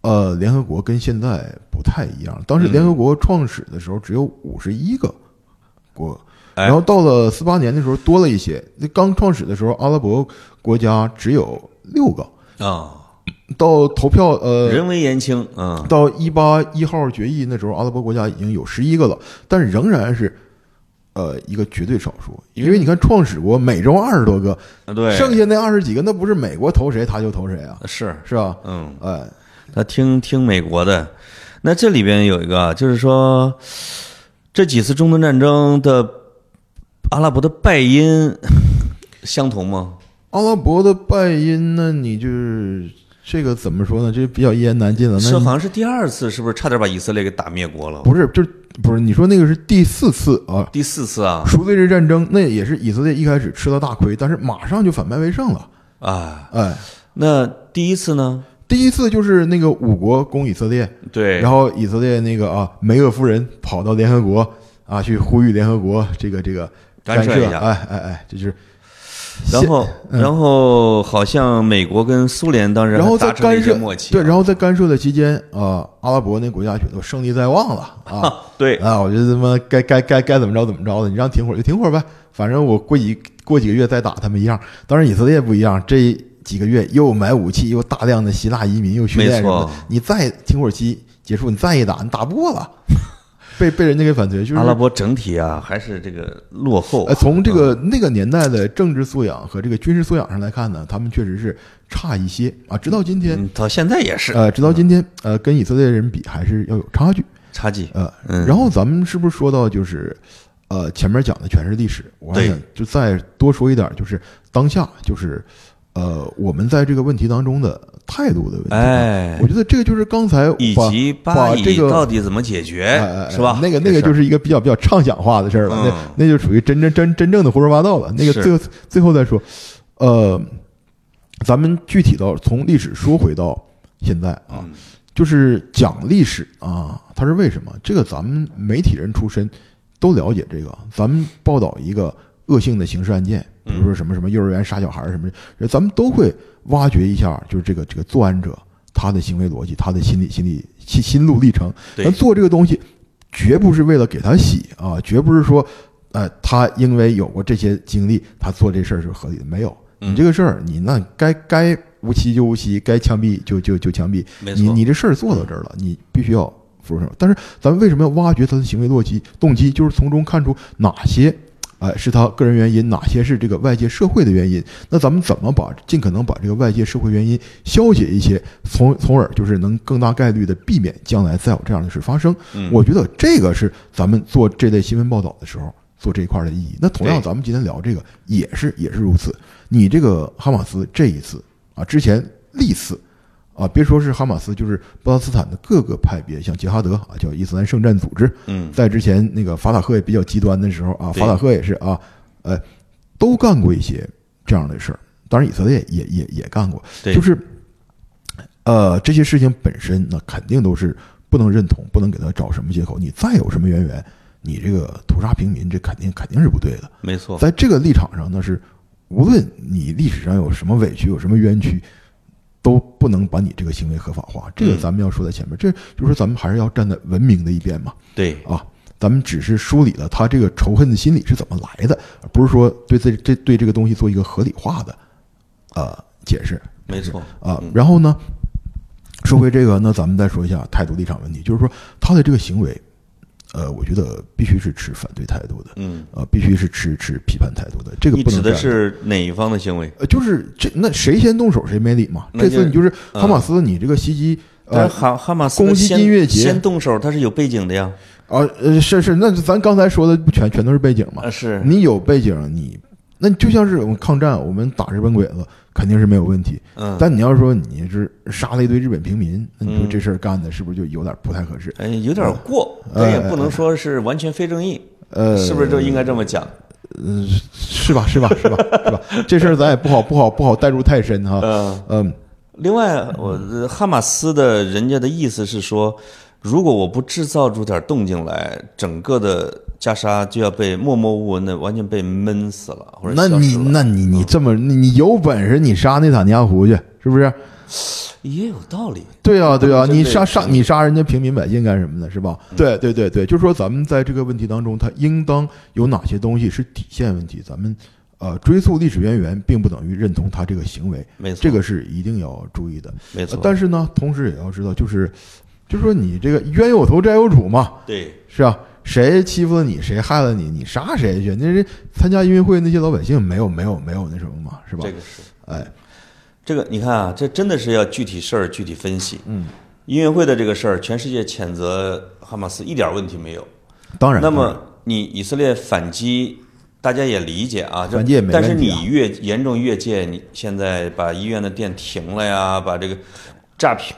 呃，联合国跟现在不太一样，当时联合国创始的时候只有五十一个国。哎。然后到了四八年的时候多了一些，那刚创始的时候，阿拉伯国家只有六个，啊，到投票呃，人微言轻，嗯，到一八一号决议那时候，阿拉伯国家已经有十一个了，但仍然是呃一个绝对少数，因为你看创始国美洲二十多个，对，剩下那二十几个那不是美国投谁他就投谁啊，是，是吧？嗯，哎，他听听美国的。那这里边有一个啊，就是说这几次中东战争的阿拉伯的败因相同吗？阿拉伯的败因呢，你就是这个怎么说呢？这比较一言难尽了。那是好像是第二次，是不是差点把以色列给打灭国了？不是，就是不是你说那个是第四次啊？第四次啊赎罪日战争，那也是以色列一开始吃了大亏，但是马上就反败为胜了。啊！哎，那第一次呢？第一次就是那个五国攻以色列，对，然后以色列那个啊梅厄夫人跑到联合国啊去呼吁联合国这个这个涉干涉一下哎哎哎，这就是然后然后好像美国跟苏联当时然后在干涉默契，对，然后在干涉的期间啊，阿拉伯那国家觉得胜利在望了啊 (laughs) 对啊，我觉得他妈该该该该怎么着怎么着的，你让停会儿就停会儿呗，反正我过几过几个月再打他们一样。当然以色列不一样，这几个月又买武器，又大量的希腊移民，又训练什么的，你再停会儿期结束，你再一打，你打不过了，被被人家给反推，就是阿拉伯整体啊还是这个落后啊。呃，从这个那个年代的政治素养和这个军事素养上来看呢，他们确实是差一些啊。直到今天，嗯，到现在也是呃，直到今天，呃，跟以色列人比还是要有差距。差距。呃，嗯然后咱们是不是说到就是，呃，前面讲的全是历史，我想就再多说一点，就是当下，就是呃，我们在这个问题当中的态度的问题。哎我，觉得这个就是刚才以把及把巴以这个到底怎么解决哎哎，哎是吧？那个那个就是是一个比较比较畅想化的事儿了，嗯那那就属于真真真真正的胡说八道了。那个最后最后再说，呃，咱们具体到从历史说回到现在啊，嗯就是讲历史啊，它是为什么？这个咱们媒体人出身都了解这个。咱们报道一个恶性的刑事案件，比如说什么什么幼儿园杀小孩儿什么，咱们都会挖掘一下，就是这个这个作案者他的行为逻辑，他的心理心理心心路历程。对咱做这个东西，绝不是为了给他洗啊，绝不是说，呃，他因为有过这些经历，他做这事儿是合理的。没有，嗯你这个事儿，你那该该无期就无期，该枪毙就就就枪毙。没错，你你这事儿做到这儿了，你必须要付出什么？但是咱们为什么要挖掘他的行为逻辑动机？就是从中看出哪些，哎、是他个人原因，哪些是这个外界社会的原因。那咱们怎么把尽可能把这个外界社会原因消解一些，从从而就是能更大概率的避免将来再有这样的事发生。嗯我觉得这个是咱们做这类新闻报道的时候做这一块儿的意义。那同样，咱们今天聊这个也是也是如此。你这个哈马斯这一次啊，之前历次啊，别说是哈马斯，就是巴勒斯坦的各个派别，像杰哈德啊，叫伊斯兰圣战组织，嗯在之前那个法塔赫也比较极端的时候啊，法塔赫也是啊，呃，都干过一些这样的事儿。当然以色列也也也干过，就是呃这些事情本身那肯定都是不能认同，不能给他找什么借口。你再有什么渊源，你这个屠杀平民，这肯定肯定是不对的。没错，在这个立场上，那是无论你历史上有什么委屈，有什么冤屈，都不能把你这个行为合法化。这个嗯咱们要说在前面，这就是说咱们还是要站在文明的一边嘛。对，啊，咱们只是梳理了他这个仇恨的心理是怎么来的，而不是说对这这对这个东西做一个合理化的呃解释没错，啊嗯。然后呢，说回这个，那咱们再说一下态度立场问题，就是说他的这个行为，呃，我觉得必须是持反对态度的，嗯，呃，必须是持持批判态度的。这个你指的不能这样是哪一方的行为？呃，就是这那谁先动手谁没理嘛。这次你就是嗯哈马斯，你这个袭击。但呃哈哈马斯攻击音乐节先动手，他是有背景的呀。啊呃是是，那咱刚才说的不全全都是背景嘛？啊，是，你有背景，你那就像是我们抗战，我们打日本鬼子肯定是没有问题。嗯，但你要说你是杀了一堆日本平民，那你说嗯这事儿干的是不是就有点不太合适？嗯，有点过，但也不能说是完全非正义，呃，是不是就应该这么讲？呃，是吧？是吧？是吧？是吧？这事儿咱也不好不好不好带入太深哈。嗯。嗯，另外，我呃哈马斯的人家的意思是说，如果我不制造出点动静来，整个的袈裟就要被默默无闻的完全被闷死了，或者那你那你你这么你你有本事你杀内塔尼亚胡去，是不是？也有道理。对啊，对啊，你杀杀你杀人家平民百姓干什么呢？是吧？对对对对，就是说咱们在这个问题当中，它应当有哪些东西是底线问题？咱们呃追溯历史渊源，并不等于认同他这个行为，没错，这个是一定要注意的。没错呃。但是呢，同时也要知道，就是就是说你这个冤有头债有主嘛，对，是啊？谁欺负了你，谁害了你，你杀谁去？那人参加音乐会那些老百姓没有没有没有那什么嘛，是吧？这个是哎，这个，你看啊，这真的是要具体事儿具体分析。嗯，音乐会的这个事儿，全世界谴责哈马斯一点问题没有。当然。那么你以色列反击，大家也理解啊，这反击也没但是你越严重越界，你现在把医院的电停了呀，把这个炸平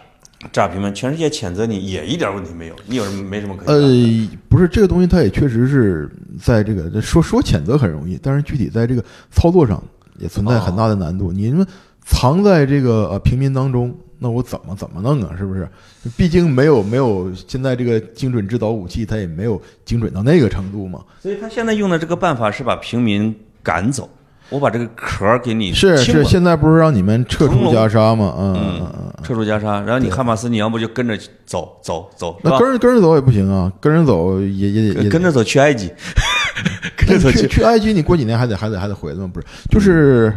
炸平们，全世界谴责你也一点问题没有，你有什么没什么可以？呃，不是这个东西，它也确实是在这个说说谴责很容易，但是具体在这个操作上也存在很大的难度。你们藏在这个呃平民当中，那我怎么怎么弄啊？是不是？毕竟没有没有现在这个精准制导武器，它也没有精准到那个程度嘛。所以他现在用的这个办法是把平民赶走，我把这个壳儿给你是是，现在不是让你们撤出加沙吗？嗯嗯嗯嗯。撤出加沙，然后你哈马斯，你要不就跟着走走走，是那？跟着跟着走也不行啊，跟着走也也也也跟着走去埃及，(laughs) 跟着走去埃及，你过几年还得还得还得回来吗？不是，就是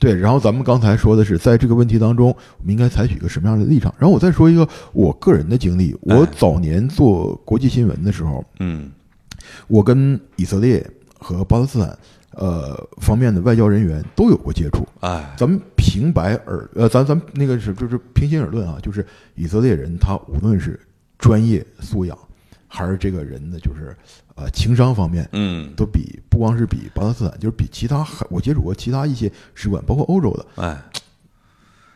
对。然后咱们刚才说的是，在这个问题当中，我们应该采取一个什么样的立场？然后我再说一个我个人的经历。我哎早年做国际新闻的时候，嗯我跟以色列和巴勒斯坦呃方面的外交人员都有过接触。哎，咱们平白而呃，咱咱那个是就是平心而论啊，就是以色列人他无论是专业素养，还是这个人的就是呃情商方面，嗯，都比不光是比巴勒斯坦，就是比其他还我接触过其他一些使馆，包括欧洲的，哎，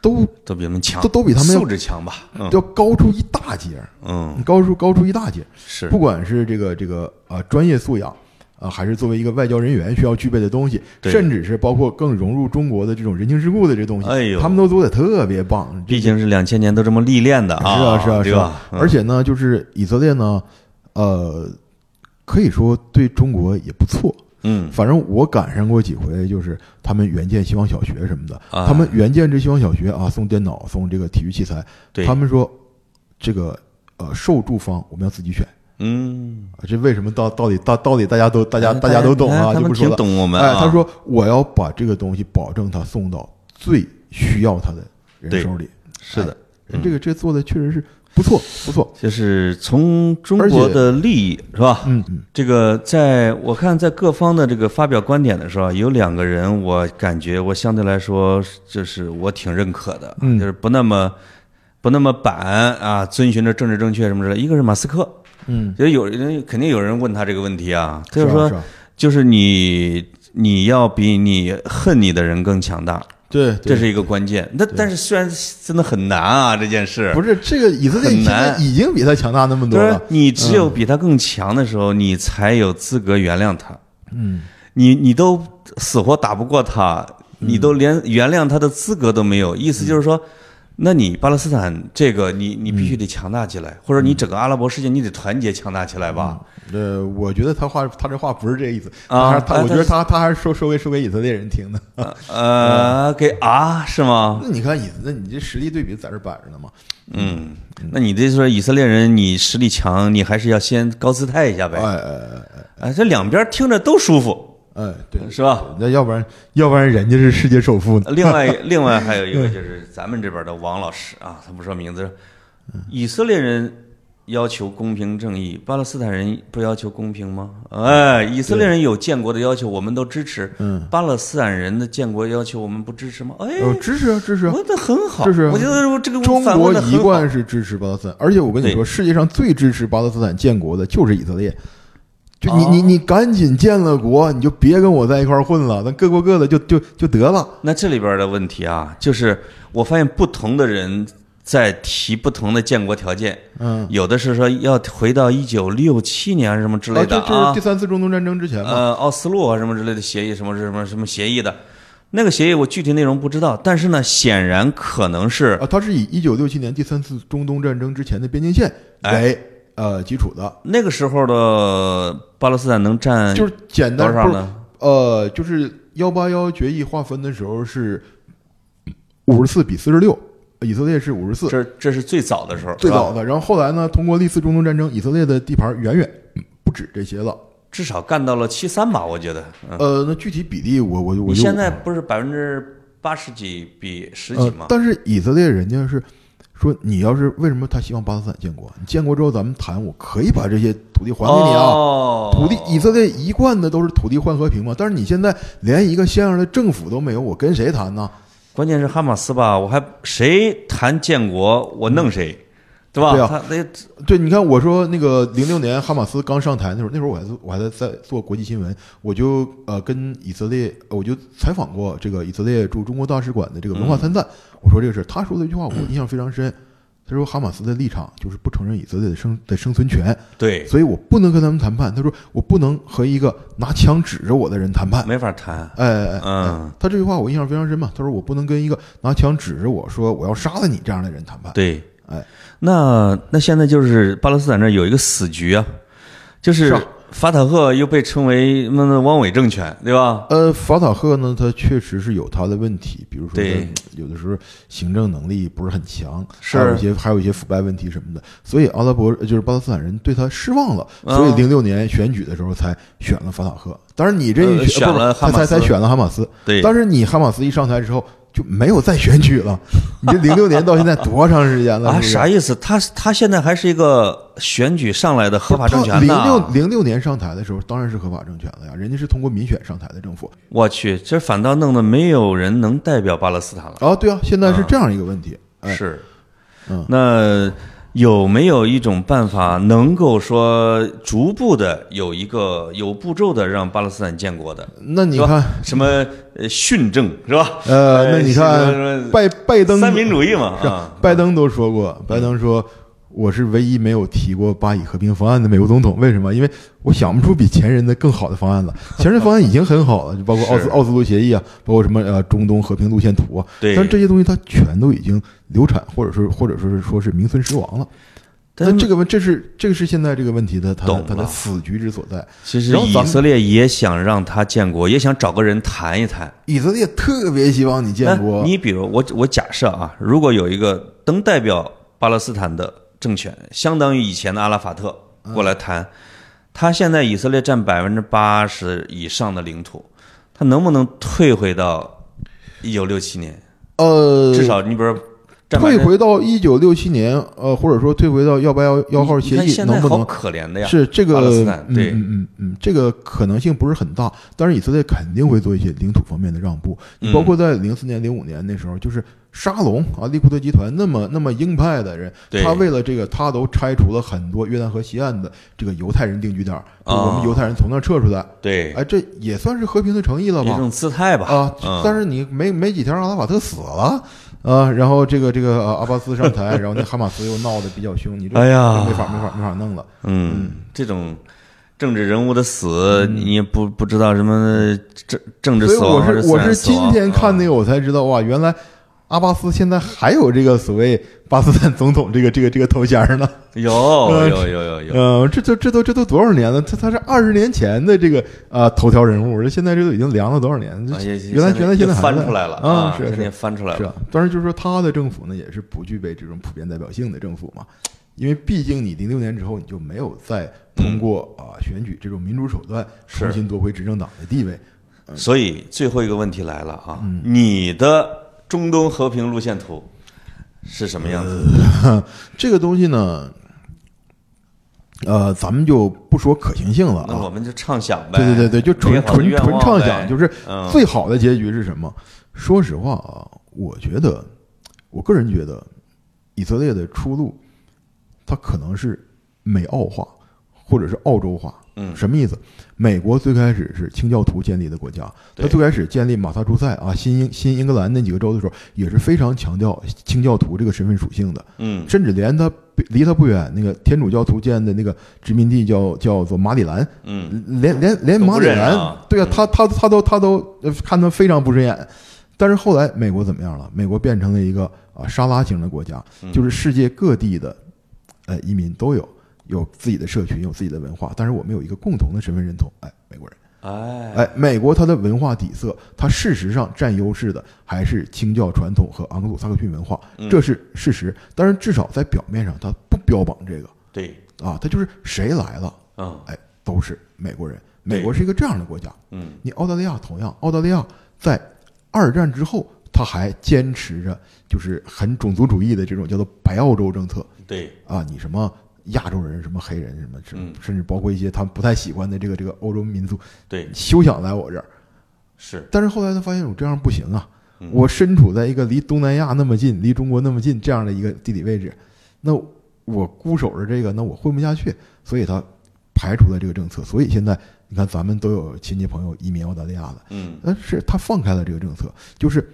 都都比他们强，都都比他们素质强吧？嗯要高出一大截，嗯，高出高出一大截。是不管是这个这个啊、专业素养啊、还是作为一个外交人员需要具备的东西，对甚至是包括更融入中国的这种人情世故的这东西，哎呦他们都做的特别棒。毕竟是两千年都这么历练的是啊是啊是啊？，嗯而且呢，就是以色列呢，呃，可以说对中国也不错。嗯反正我赶上过几回，就是他们援建希望小学什么的，啊他们援建这希望小学啊，送电脑，送这个体育器材，对他们说这个呃受助方我们要自己选嗯，啊，这为什么到到底到到底大家都大家哎大家都懂啊，就不说了。懂我们哎，啊。他说我要把这个东西保证他送到最需要他的人手里。是的，人这个这做的确实是不错不错。就是从中国的利益是吧？嗯嗯这个在我看在各方的这个发表观点的时候，有两个人我感觉我相对来说就是我挺认可的，嗯就是不那么不那么板啊，遵循着政治正确什么之类的。一个是马斯克，嗯，就是有人肯定有人问他这个问题啊，就是啊。说就是你你要比你恨你的人更强大，对，对这是一个关键。那但是虽然真的很难啊，这件事。不是这个以色列很难。已经比他强大那么多就是了。你只有比他更强的时候，你才有资格原谅他。嗯，你你都死活打不过他，你都连原谅他的资格都没有。意思就是说，那你巴勒斯坦这个，你你必须得强大起来，或者你整个阿拉伯世界你得团结强大起来吧？呃，我觉得他话他这话不是这意思啊他他我觉得他他还是说说给说给以色列人听的。呃，给啊是吗？那你看以色，那你这实力对比在这摆着呢嘛？嗯，那你这说以色列人你实力强，你还是要先高姿态一下呗？哎哎哎哎，这两边听着都舒服，哎，对，是吧？那要不然要不然人家是世界首富呢？另外，(laughs) 另外还有一个就是咱们这边的王老师啊，他不说名字，以色列人要求公平正义，巴勒斯坦人不要求公平吗？哎，以色列人有建国的要求，我们都支持。嗯，巴勒斯坦人的建国要求，我们不支持吗？哎，呃，支持啊，支持啊。我的很好，支持啊我觉得这个中国一贯是支持巴勒斯坦，而且我跟你说，世界上最支持巴勒斯坦建国的就是以色列。就你哦你你赶紧建了国，你就别跟我在一块混了，咱各过各的就就就得了。那这里边的问题啊，就是我发现不同的人在提不同的建国条件，嗯，有的是说要回到一九六七年什么之类啊，的这这是第三次中东战争之前嘛？呃，奥斯陆啊什么之类的协议，什么什么什么协议的，那个协议我具体内容不知道，但是呢，显然可能是啊，它是以一九六七年第三次中东战争之前的边境线哎为呃基础的，那个时候的巴勒斯坦能占就是简单呢？呃，就是幺八幺决议划分的时候是五十四比四十六，以色列是五十四，这这是最早的时候，最早的。然后后来呢，通过历次中东战争，以色列的地盘远远不止这些了。至少干到了七三吧，我觉得。嗯，呃，那具体比例我我我现在不是百分之八十几比十几呃吗？，但是以色列人家是说，你要是为什么他希望巴勒斯坦建国？你建国之后咱们谈，我可以把这些土地还给你啊。哦，土地，以色列一贯的都是土地换和平嘛，但是你现在连一个像样的政府都没有，我跟谁谈呢？关键是哈马斯吧，我还谁谈建国，我弄谁，对吧？对啊那对，你看我说那个零六年哈马斯刚上台那时候，那时候我还是我还在在做国际新闻，我就呃跟以色列，我就采访过这个以色列驻中国大使馆的这个文化参赞，我说这个事儿，他说的一句话我印象非常深，他说哈马斯的立场就是不承认以色列的生的生存权，对，所以我不能跟他们谈判。他说我不能和一个拿枪指着我的人谈判。没法谈。哎哎哎，嗯，他这句话我印象非常深嘛。他说我不能跟一个拿枪指着我说我要杀了你这样的人谈判。对，哎，那那现在就是巴勒斯坦这儿有一个死局啊，就是法塔赫又被称为那那汪伪政权，对吧？呃，法塔赫呢，他确实是有他的问题，比如说对。有的时候行政能力不是很强，是。还有一些还有一些腐败问题什么的，所以阿拉伯就是巴勒斯坦人对他失望了，啊。所以零六年选举的时候才选了法塔赫。当然你这选了哈马斯。他才才选了哈马斯，对，但是你哈马斯一上台之后就没有再选举了，(laughs) 你这零六年到现在多长时间了？啥意思？他他现在还是一个选举上来的合法政权零？六零六年上台的时候当然是合法政权了呀，人家是通过民选上台的政府。我去，这反倒弄得没有人能代表巴勒斯坦了。啊，对啊，现在是这样一个问题。哎，是，嗯那有没有一种办法能够说逐步的有一个有步骤的让巴勒斯坦建国的？那你看，什么呃训政是吧？呃，那你看拜拜登三民主义嘛是啊，拜登都说过，拜登说我是唯一没有提过巴以和平方案的美国总统。为什么？因为我想不出比前人的更好的方案了。(laughs) 前人方案已经很好了，就 (laughs) 包括奥斯奥斯陆协议啊，包括什么呃中东和平路线图啊，对但这些东西它全都已经流产，或者说或者说是说是名存实亡了。但那这个问，这是这个是现在这个问题的它懂的它的死局之所在。其实以色列也想让他建国，也想找个人谈一谈。以色列特别希望你建国，你比如我我假设啊，如果有一个能代表巴勒斯坦的政权，相当于以前的阿拉法特过来谈，他现在以色列占百分之八十以上的领土，他能不能退回到一九六七年？呃，至少你比如说退回到一九六七年，呃，或者说退回到幺八幺幺号协议，能不能可怜的呀？是这个对嗯嗯嗯，这个可能性不是很大，但是以色列肯定会做一些领土方面的让步。包括在零四年、零五年那时候，就是沙龙啊，利库特集团那么那么鹰派的人，他为了这个，他都拆除了很多约旦河西岸的这个犹太人定居点我们哦犹太人从那儿撤出来，对，哎，这也算是和平的诚意了吧？一种姿态吧。啊，嗯。但是你没没几天，阿拉法特死了啊，然后这个这个呃阿巴斯上台，然后那哈马斯又闹得比较凶，你这哎呀没法没法没法弄了。嗯，这种政治人物的死，你也不不知道什么政政治所以我死亡还自是我是今天看那啊个我才知道哇，原来阿巴斯现在还有这个所谓巴斯坦总统这个这个这个头衔呢。有呃有有有有，呃，这都这都这都多少年了？他他是二十年前的这个啊、头条人物，这现在这都已经凉了多少年？原来原来现在翻出来了啊，是翻出来了，是啊。当然就是说他的政府呢也是不具备这种普遍代表性的政府嘛，因为毕竟你零六年之后你就没有再通过啊、选举这种民主手段重新夺回执政党的地位。所以最后一个问题来了啊，嗯你的中东和平路线图是什么样子？(laughs) 这个东西呢，呃，咱们就不说可行性了啊。那我们就畅想呗，对对对对，就纯纯纯畅想，就是嗯最好的结局是什么？说实话啊，我觉得，我个人觉得，以色列的出路，它可能是美澳化，或者是澳洲化。嗯什么意思？美国最开始是清教徒建立的国家，他最开始建立马萨诸塞啊、新英新英格兰那几个州的时候，也是非常强调清教徒这个身份属性的。嗯甚至连他离他不远那个天主教徒建的那个殖民地叫叫做马里兰，嗯连连连马里兰，啊对啊，嗯他他他都他都呃看他非常不顺眼。但是后来美国怎么样了？美国变成了一个啊沙拉型的国家，嗯就是世界各地的呃移民都有，有自己的社群，有自己的文化，但是我们有一个共同的身份认同，哎，美国人。哎哎，美国它的文化底色，它事实上占优势的还是清教传统和昂格鲁萨克逊文化，嗯这是事实。但是至少在表面上，它不标榜这个对啊，它就是谁来了，嗯哎，都是美国人。美国是一个这样的国家。嗯你澳大利亚同样，澳大利亚在二战之后，它还坚持着就是很种族主义的这种叫做白澳洲政策对啊，你什么。亚洲人、什么黑人、什么，嗯。甚至包括一些他们不太喜欢的这个这个欧洲民族，对。休想来我这儿。是。但是后来他发现我这样不行啊，嗯。我身处在一个离东南亚那么近、离中国那么近这样的一个地理位置，那我固守着这个，那我混不下去，所以他排除了这个政策。所以现在你看，咱们都有亲戚朋友移民澳大利亚了，嗯。但是他放开了这个政策，就是，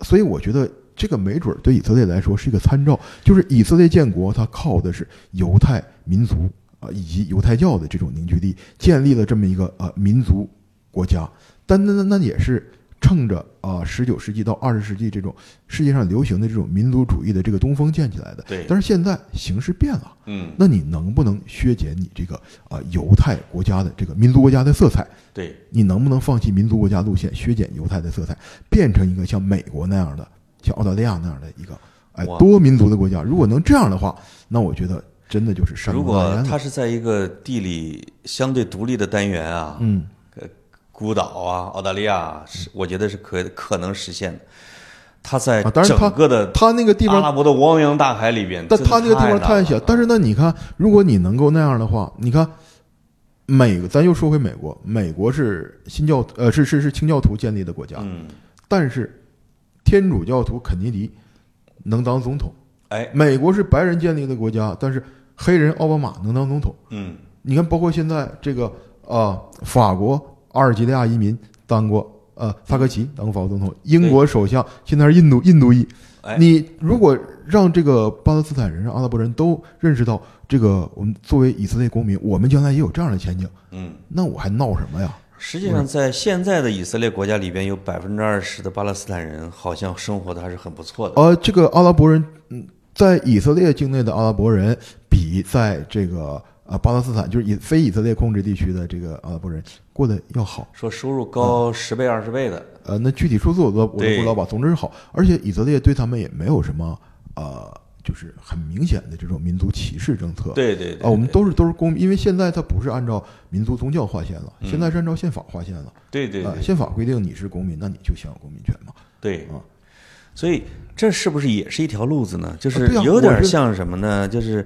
所以我觉得这个没准儿对以色列来说是一个参照，就是以色列建国，它靠的是犹太民族啊、以及犹太教的这种凝聚力，建立了这么一个呃民族国家，但那那那也是趁着啊十九世纪到二十世纪这种世界上流行的这种民族主义的这个东风建起来的。对但是现在形势变了，嗯那你能不能削减你这个啊、犹太国家的这个民族国家的色彩？对你能不能放弃民族国家路线，削减犹太的色彩，变成一个像美国那样的、像澳大利亚那样的一个哎多民族的国家？如果能这样的话，那我觉得真的就是山如。果它是在一个地理相对独立的单元啊，嗯，孤岛啊，澳大利亚是我觉得是可可能实现的。它在整个的他那个地方，阿拉伯的汪洋大海里边，但他那个地方太小。但是呢，你看，如果你能够那样的话，你看美，咱又说回美国，美国是新教呃是是是清教徒建立的国家，嗯，但是天主教徒肯尼迪能当总统。哎，美国是白人建立的国家，但是黑人奥巴马能当总统。嗯，你看，包括现在这个呃，法国阿尔及利亚移民当过呃萨科齐当过法国总统，英国首相现在是印度印度裔。哎，你如果让这个巴勒斯坦人、让阿拉伯人都认识到这个，我们作为以色列公民，我们将来也有这样的前景，嗯，那我还闹什么呀？实际上在现在的以色列国家里边，有百分之二十的巴勒斯坦人好像生活的还是很不错的。呃，这个阿拉伯人，嗯，在以色列境内的阿拉伯人，比在这个呃巴勒斯坦，就是以非以色列控制地区的这个阿拉伯人过得要好。说收入高十倍二十倍的，呃，那具体数字我都我都不知道吧。总之是好，而且以色列对他们也没有什么呃，就是很明显的这种民族歧视政策。对对对啊，我们都是都是公民，因为现在它不是按照民族宗教划线了，现在是按照宪法划线了。啊，对对对宪法规定你是公民，那你就享有公民权嘛。对啊，所以这是不是也是一条路子呢？就是有点像什么呢？就是，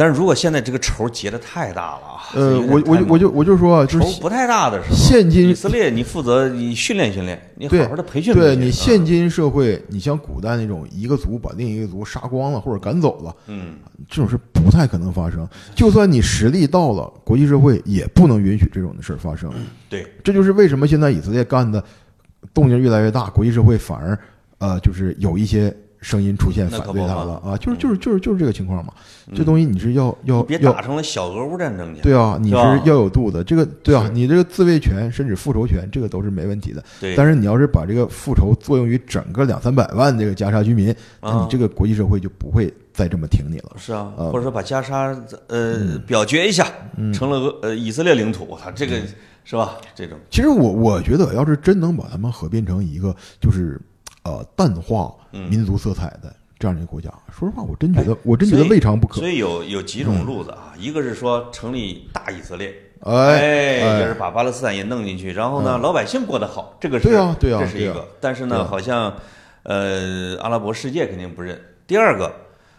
但是如果现在这个仇结的太大了啊，呃，我我就我就我就说啊，就是仇不太大的时候，现今以色列你负责你训练训练，你对好好的培训培训。对你啊现今社会，你像古代那种一个族把另一个族杀光了或者赶走了，嗯，这种事不太可能发生。就算你实力到了，国际社会也不能允许这种的事儿发生。对，这就是为什么现在以色列干的动静越来越大，国际社会反而呃就是有一些声音出现反对他了啊，就是就是就是就是这个情况嘛。这东西你是要要要别打成了小俄乌战争去。对啊，你是要有度的。这个对啊，你这个自卫权甚至复仇权，这个都是没问题的。对，但是你要是把这个复仇作用于整个两三百万这个加沙居民，那啊你这个国际社会就不会再这么挺你了。是啊，呃或者说把加沙呃嗯表决一下，成了俄呃以色列领土，我操，这个嗯是吧？这种其实我我觉得，要是真能把他们合并成一个就是呃淡化嗯民族色彩的这样一个国家，说实话，我真觉得哎我真觉得未尝不可所。以有有几种路子啊，一个是说成立大以色列，哎就是哎，把巴勒斯坦也弄进去，然后呢，老百姓过得好，这个是对啊对啊这是一个。但是呢，好像呃，阿拉伯世界肯定不认。第二个，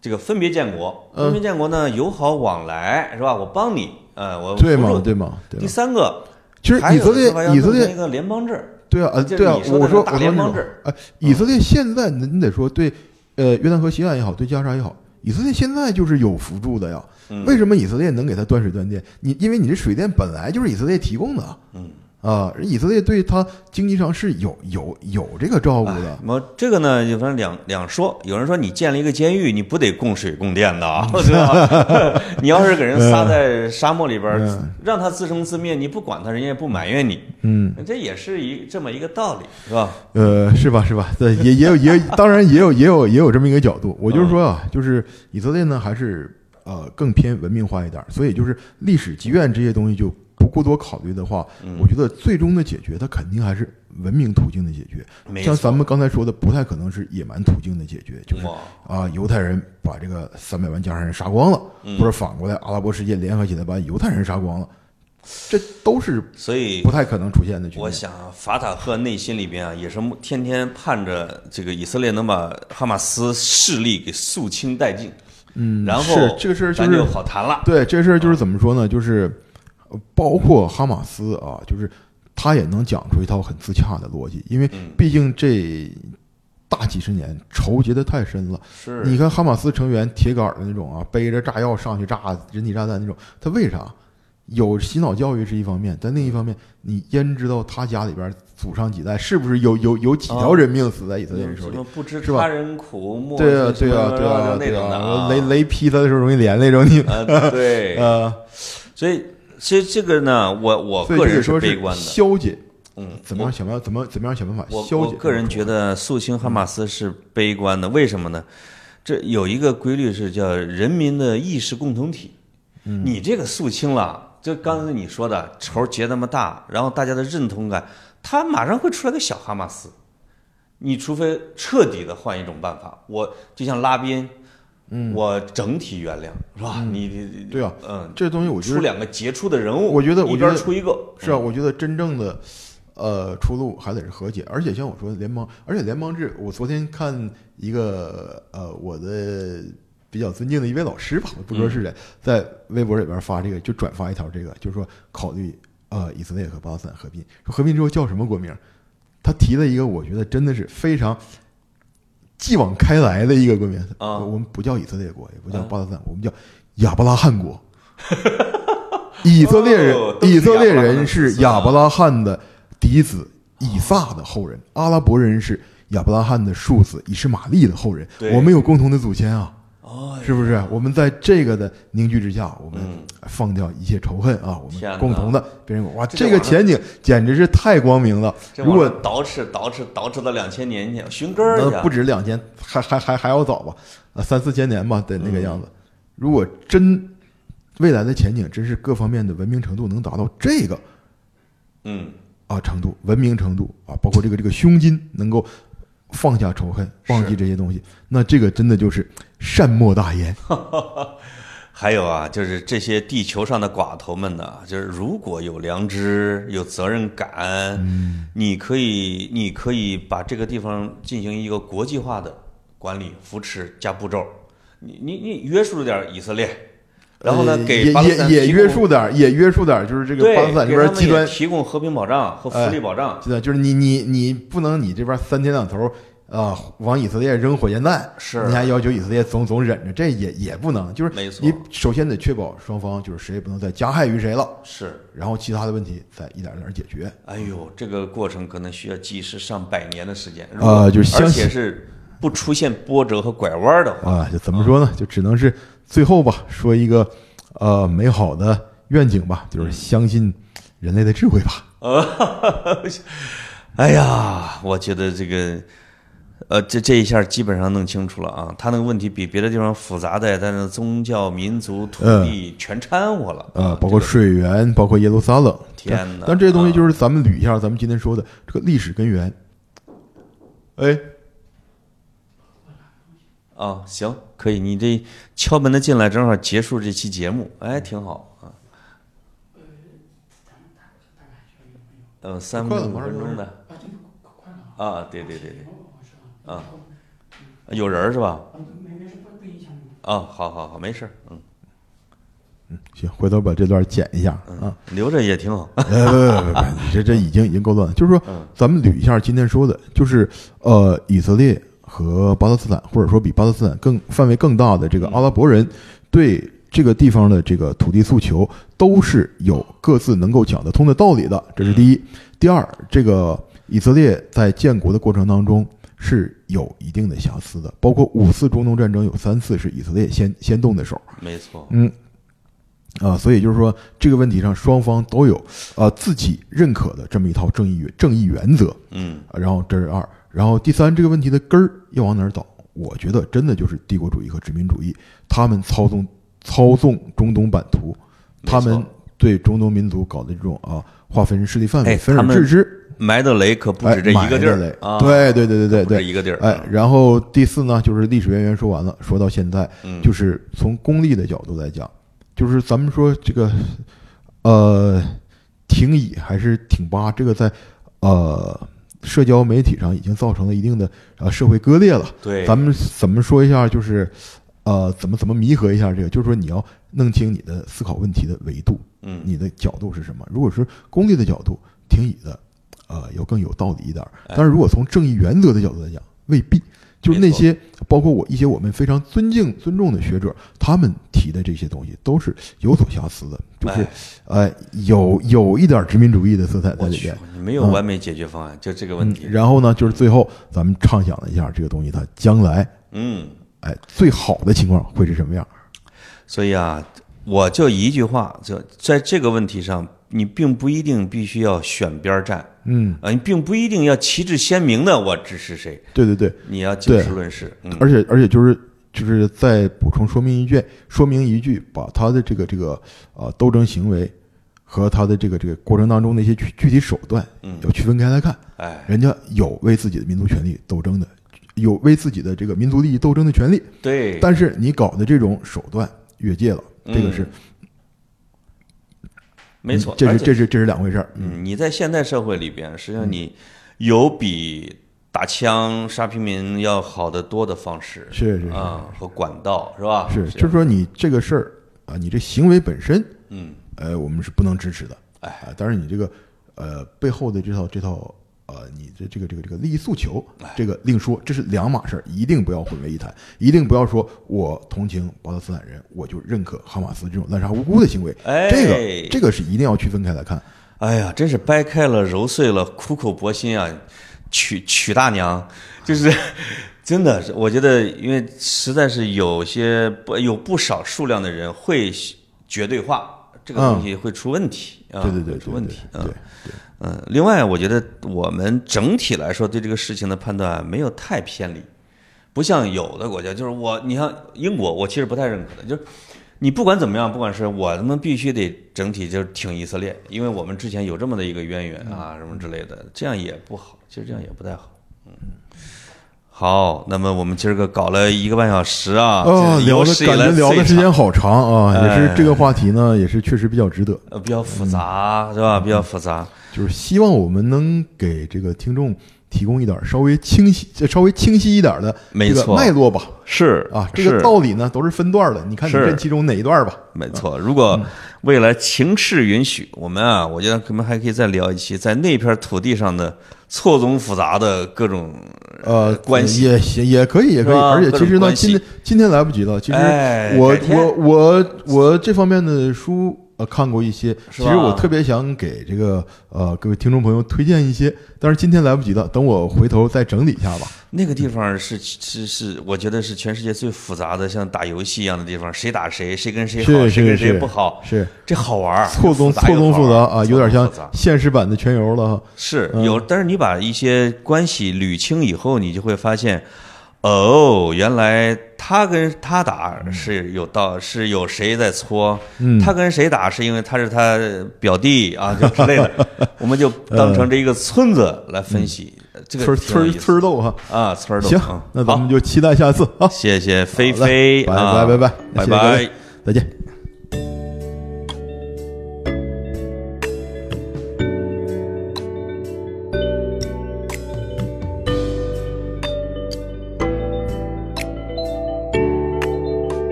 这个分别建国，嗯分别建国呢，友好往来是吧？我帮你，呃，我对吗？对吗？对第？三个，其实以色列以色列一个联邦制，对啊，呃，对啊，我说大我说那种联邦制哎，以色列现在你你得说对，呃，约旦河西岸也好，对加沙也好，以色列现在就是有辅助的呀。嗯为什么以色列能给他断水断电？你因为你这水电本来就是以色列提供的，嗯啊，以色列对他经济上是有有有这个照顾的哎。么这个呢，有分两两说。有人说你建了一个监狱，你不得供水供电的啊，(laughs) 对吧？(laughs) 你要是给人撒在沙漠里边 (laughs) 让他自生自灭，你不管他，人家也不埋怨你，嗯，这也是一这么一个道理，是吧？呃，是吧？是吧？对，也也有也有，当然也有也有也有这么一个角度。我就是说啊，就是以色列呢，还是呃更偏文明化一点，所以就是历史积怨这些东西就不过多考虑的话，嗯我觉得最终的解决，它肯定还是文明途径的解决。像咱们刚才说的，不太可能是野蛮途径的解决，就是哇啊，犹太人把这个三百万加沙人杀光了，嗯或者反过来阿拉伯世界联合起来把犹太人杀光了，这都是所以不太可能出现的局面。我想法塔赫内心里边啊，也是天天盼着这个以色列能把哈马斯势力给肃清殆尽，嗯，然后是这个事儿就是好谈了。对这事儿就是怎么说呢？就是呃包括哈马斯啊，就是他也能讲出一套很自洽的逻辑，因为嗯毕竟这大几十年仇结的太深了。是你看哈马斯成员铁杆儿的那种啊，背着炸药上去炸人体炸弹那种，他为啥？有洗脑教育是一方面，但另一方面，你焉知道他家里边祖上几代是不是有有有几条啊人命死在以色列人手里？不知他人苦，莫对啊，对啊，对啊，对啊，啊，雷雷劈他的时候容易连累着，你呃，对，呃，(laughs) 所以其实这个呢，我我个人是悲观的，消解，嗯，怎么样想办法怎么怎么样想办法我消解？我个人觉得肃清哈马斯是悲观的，为什么呢？这有一个规律是叫人民的意识共同体。嗯你这个肃清了，就刚才你说的仇结那么大，然后大家的认同感，他马上会出来个小哈马斯。你除非彻底的换一种办法，我就像拉宾，嗯，我整体原谅，是吧？你你对啊，嗯，这东西我觉得出两个杰出的人物，我觉得一我觉得边出一个，是啊，我觉得真正的呃出路还得是和解，而且像我说的联邦，而且联邦制，我昨天看一个呃我的比较尊敬的一位老师吧，我不说是谁，在微博里边发这个，就转发一条这个，就是说考虑呃以色列和巴勒斯坦合并，说合并之后叫什么国名？他提了一个我觉得真的是非常继往开来的一个国名，啊。我们不叫以色列国，也不叫啊。巴勒斯坦，我们叫亚伯拉罕国。(laughs) 以色列人，哦以色列人是亚伯拉罕的嫡子以撒的后人，阿拉伯人是亚伯拉罕的庶子以实玛利的后人。我们有共同的祖先啊，哦，是不是？我们在这个的凝聚之下，我们嗯放掉一切仇恨啊，我们共同的别人哇，这个前景简直是太光明了。如果倒饬倒饬倒饬到两千年前，寻根儿去那不止两千，还还还还要早吧？啊，三四千年吧，得那个样子。如果真未来的前景真是各方面的文明程度能达到这个嗯，啊程度，文明程度啊，包括这个这个胸襟能够放下仇恨，忘记这些东西，那这个真的就是善莫大焉。(laughs) 还有啊，就是这些地球上的寡头们呢，就是如果有良知、有责任感，嗯你可以，你可以把这个地方进行一个国际化的管理、扶持加步骤。你你你约束着点以色列，然后呢，呃给巴勒斯坦也也也约束点儿，也约束点儿，就是这个巴勒斯坦这边极端，提供和平保障和福利保障。极端就是你你你不能你这边三天两头啊往以色列扔火箭弹，是你还要求以色列总总忍着，这也也不能，就是没错你首先得确保双方就是谁也不能再加害于谁了，是，然后其他的问题再一点儿点儿解决。哎呦，这个过程可能需要几十上百年的时间。呃就是而且是不出现波折和拐弯的话，啊，就怎么说呢？就只能是最后吧，说一个呃美好的愿景吧，就是相信人类的智慧吧。(laughs) 哎呀，我觉得这个，呃，这这一下基本上弄清楚了啊。他那个问题比别的地方复杂的，但是宗教、民族、土地全掺和了呃，包括水源，包括耶路撒冷。天哪！但这些东西就是咱们捋一下，咱们今天说的这个历史根源。哎，啊，行，可以，你这敲门的进来，正好结束这期节目，哎，挺好啊。呃，三快了五分钟的。啊，对对对对，啊，有人儿是吧？啊，好好好，没事嗯，嗯行，回头把这段剪一下啊。留着也挺好。呃，不不不不，你这这已经已经够乱了。就是说，咱们捋一下今天说的，就是呃，以色列和巴勒斯坦，或者说比巴勒斯坦更范围更大的这个阿拉伯人，对这个地方的这个土地诉求，都是有各自能够讲得通的道理的。这是第一。第二，这个以色列在建国的过程当中是有一定的瑕疵的，包括五次中东战争有三次是以色列先先动的手。没错，嗯，啊，所以就是说这个问题上双方都有呃自己认可的这么一套正义正义原则，嗯啊然后这是二，然后第三这个问题的根儿要往哪儿倒？我觉得真的就是帝国主义和殖民主义，他们操纵操纵中东版图，他们对中东民族搞的这种啊划分势力范围、分而治之，埋的雷可不止这哎一个地埋的雷。啊，对对对对对对，一个地儿，哎，然后第四呢，就是历史渊源说完了，说到现在，嗯。就是从功利的角度来讲，就是咱们说这个，呃，挺乙还是挺八，这个在呃社交媒体上已经造成了一定的呃社会割裂了。对，咱们怎么说一下？就是呃，怎么怎么弥合一下这个？就是说你要弄清你的思考问题的维度，嗯你的角度是什么？如果是功利的角度，挺你的，呃，要更有道理一点但是如果从正义原则的角度来讲，未必。就是那些包括我一些我们非常尊敬、尊重的学者，他们提的这些东西都是有所瑕疵的，就是哎哎，有有一点殖民主义的色彩在里边。，你没有完美解决方案，就这个问题嗯。然后呢，就是最后咱们畅想了一下这个东西它将来嗯，哎最好的情况会是什么样？所以啊，我就一句话，就在这个问题上，你并不一定必须要选边儿站。嗯，啊，你并不一定要旗帜鲜明的我支持谁，对对对，你要就事论事。嗯，而且而且就是就是再补充说明一句，说明一句，把他的这个这个呃斗争行为和他的这个这个过程当中的一些具具体手段，嗯。要区分开来看。哎，人家有为自己的民族权利斗争的，有为自己的这个民族利益斗争的权利，对，但是你搞的这种手段越界了，这个是没错，嗯这是这是这是两回事儿。嗯，你在现代社会里边，实际上你有比打枪杀平民要好得多的方式，是是是啊和管道是吧？是，就是说你这个事儿啊，你这行为本身，嗯，呃，我们是不能支持的。哎啊，当然你这个呃背后的这套这套呃你的这个这个这个利益诉求，哎这个另说，这是两码事儿，一定不要混为一谈，一定不要说我同情巴勒斯坦人，我就认可哈马斯这种滥杀无辜的行为，哎这个这个是一定要区分开来看。哎呀，真是掰开了揉碎了，苦口婆心啊！娶娶大娘，就是 (laughs) 真的是，我觉得，因为实在是有些不有不少数量的人会绝对化，这个东西会出问题啊，对对对，出问题啊对。对嗯，另外，我觉得我们整体来说对这个事情的判断没有太偏离，不像有的国家，就是我，你像英国，我其实不太认可的，就是你不管怎么样，不管是我他妈必须得整体就是挺以色列，因为我们之前有这么的一个渊源啊，什么之类的，这样也不好，其实这样也不太好。嗯，好，那么我们今儿个搞了一个半小时啊，哦，聊的有史以来感觉聊的时间好长啊，也是哎这个话题呢，也是确实比较值得。呃比较复杂是吧？比较复杂。就是希望我们能给这个听众提供一点稍微清晰、稍微清晰一点的这个没错脉络吧。是啊，这个道理呢都是分段的，你看你是认其中哪一段吧。没错，如果未来情势允许，我们啊，我觉得可能还可以再聊一期在那片土地上的错综复杂的各种呃，关系也行，也可以，也可以。而且其实呢，今天今天来不及了。其实哎我我我我这方面的书呃看过一些，其实我特别想给这个呃各位听众朋友推荐一些，但是今天来不及了，等我回头再整理一下吧。那个地方是是是，我觉得是全世界最复杂的，像打游戏一样的地方，谁打谁，谁跟谁好，谁跟谁不好，是。这好玩儿，错综复杂错综复杂啊，有点像现实版的全游了哈。是有，但是你把一些关系捋清以后，你就会发现，哦，原来他跟他打是有道，是有谁在搓，嗯他跟谁打是因为他是他表弟啊，就之类的，(laughs) 我们就当成这一个村子来分析，这个村村村斗哈。啊，村儿斗行嗯，那咱们就期待下次啊。好谢谢菲菲啊，拜拜拜，拜谢谢各位拜。再见。